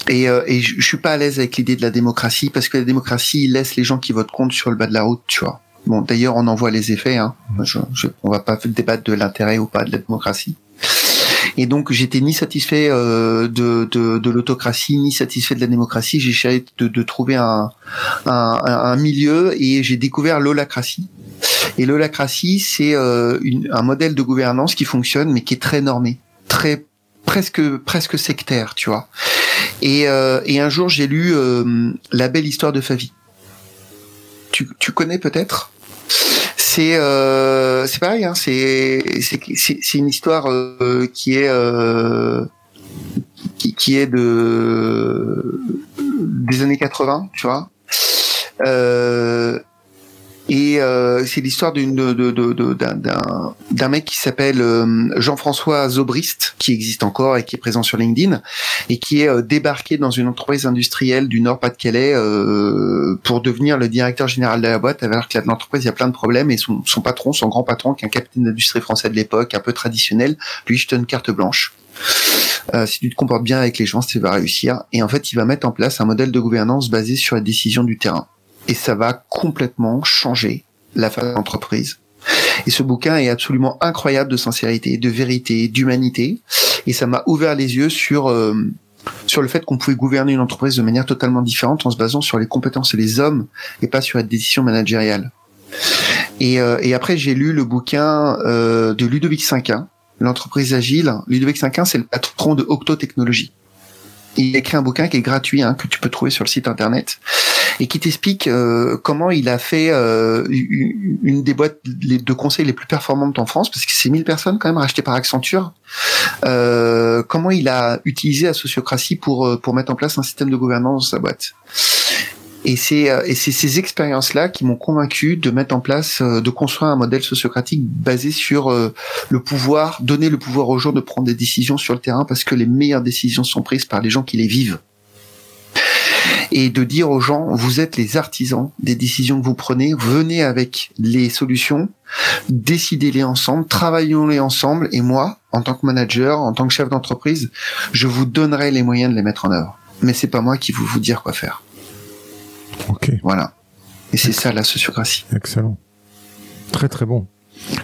Et, euh, et je, suis pas à l'aise avec l'idée de la démocratie parce que la démocratie laisse les gens qui votent contre sur le bas de la route, tu vois. Bon, d'ailleurs, on en voit les effets. Hein. Je, je, on va pas débattre de l'intérêt ou pas de la démocratie. Et donc, j'étais ni satisfait euh, de, de, de l'autocratie, ni satisfait de la démocratie. J'ai essayé de, de, trouver un, un, un, milieu et j'ai découvert l'holacratie. Et l'holacratie, c'est euh, un modèle de gouvernance qui fonctionne, mais qui est très normé, très presque presque sectaire, tu vois. Et, euh, et un jour, j'ai lu euh, La belle histoire de Favi. Tu, tu connais peut-être? C'est euh, c'est pareil, hein, c'est c'est une histoire euh, qui est euh, qui, qui, est de des années 80, tu vois? Et euh, c'est l'histoire d'un mec qui s'appelle euh, Jean-François Zobrist, qui existe encore et qui est présent sur LinkedIn, et qui est euh, débarqué dans une entreprise industrielle du Nord-Pas-de-Calais euh, pour devenir le directeur général de la boîte, alors que l'entreprise il y a plein de problèmes et son, son patron, son grand patron, qui est un capitaine d'industrie français de l'époque, un peu traditionnel, lui je te une carte blanche. Euh, si tu te comportes bien avec les gens, tu vas réussir. Et en fait, il va mettre en place un modèle de gouvernance basé sur la décision du terrain et ça va complètement changer la face de l'entreprise. Et ce bouquin est absolument incroyable de sincérité, de vérité, d'humanité, et ça m'a ouvert les yeux sur euh, sur le fait qu'on pouvait gouverner une entreprise de manière totalement différente en se basant sur les compétences et les hommes et pas sur la décision managériale. Et, euh, et après j'ai lu le bouquin euh, de Ludovic Cinquin, l'entreprise agile. Ludovic Cinquin c'est le patron de Octo Technologies il a écrit un bouquin qui est gratuit, hein, que tu peux trouver sur le site internet, et qui t'explique euh, comment il a fait euh, une des boîtes de conseils les plus performantes en France, parce que c'est 1000 personnes quand même rachetées par Accenture. Euh, comment il a utilisé la sociocratie pour pour mettre en place un système de gouvernance dans sa boîte. Et c'est euh, ces expériences-là qui m'ont convaincu de mettre en place, euh, de construire un modèle sociocratique basé sur euh, le pouvoir, donner le pouvoir aux gens de prendre des décisions sur le terrain parce que les meilleures décisions sont prises par les gens qui les vivent. Et de dire aux gens, vous êtes les artisans des décisions que vous prenez, venez avec les solutions, décidez-les ensemble, travaillons-les ensemble, et moi, en tant que manager, en tant que chef d'entreprise, je vous donnerai les moyens de les mettre en œuvre. Mais c'est pas moi qui vais vous dire quoi faire. Ok. Voilà. Et c'est ça la sociocratie. Excellent. Très très bon.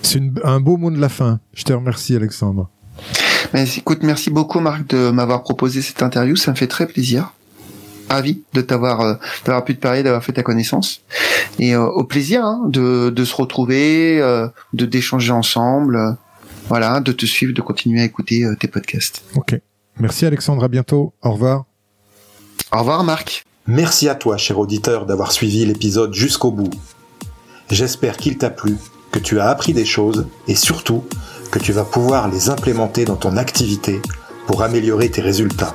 C'est un beau mot de la fin. Je te remercie Alexandre. Mais écoute, merci beaucoup Marc de m'avoir proposé cette interview. Ça me fait très plaisir. Ravi de t'avoir euh, d'avoir pu te parler, d'avoir fait ta connaissance. Et euh, au plaisir hein, de, de se retrouver, euh, de d'échanger ensemble. voilà, de te suivre, de continuer à écouter tes podcasts. Ok. Merci Alexandre, à bientôt. Au revoir. Au revoir Marc. Merci à toi, cher auditeur, d'avoir suivi l'épisode jusqu'au bout. J'espère qu'il t'a plu, que tu as appris des choses et surtout que tu vas pouvoir les implémenter dans ton activité pour améliorer tes résultats.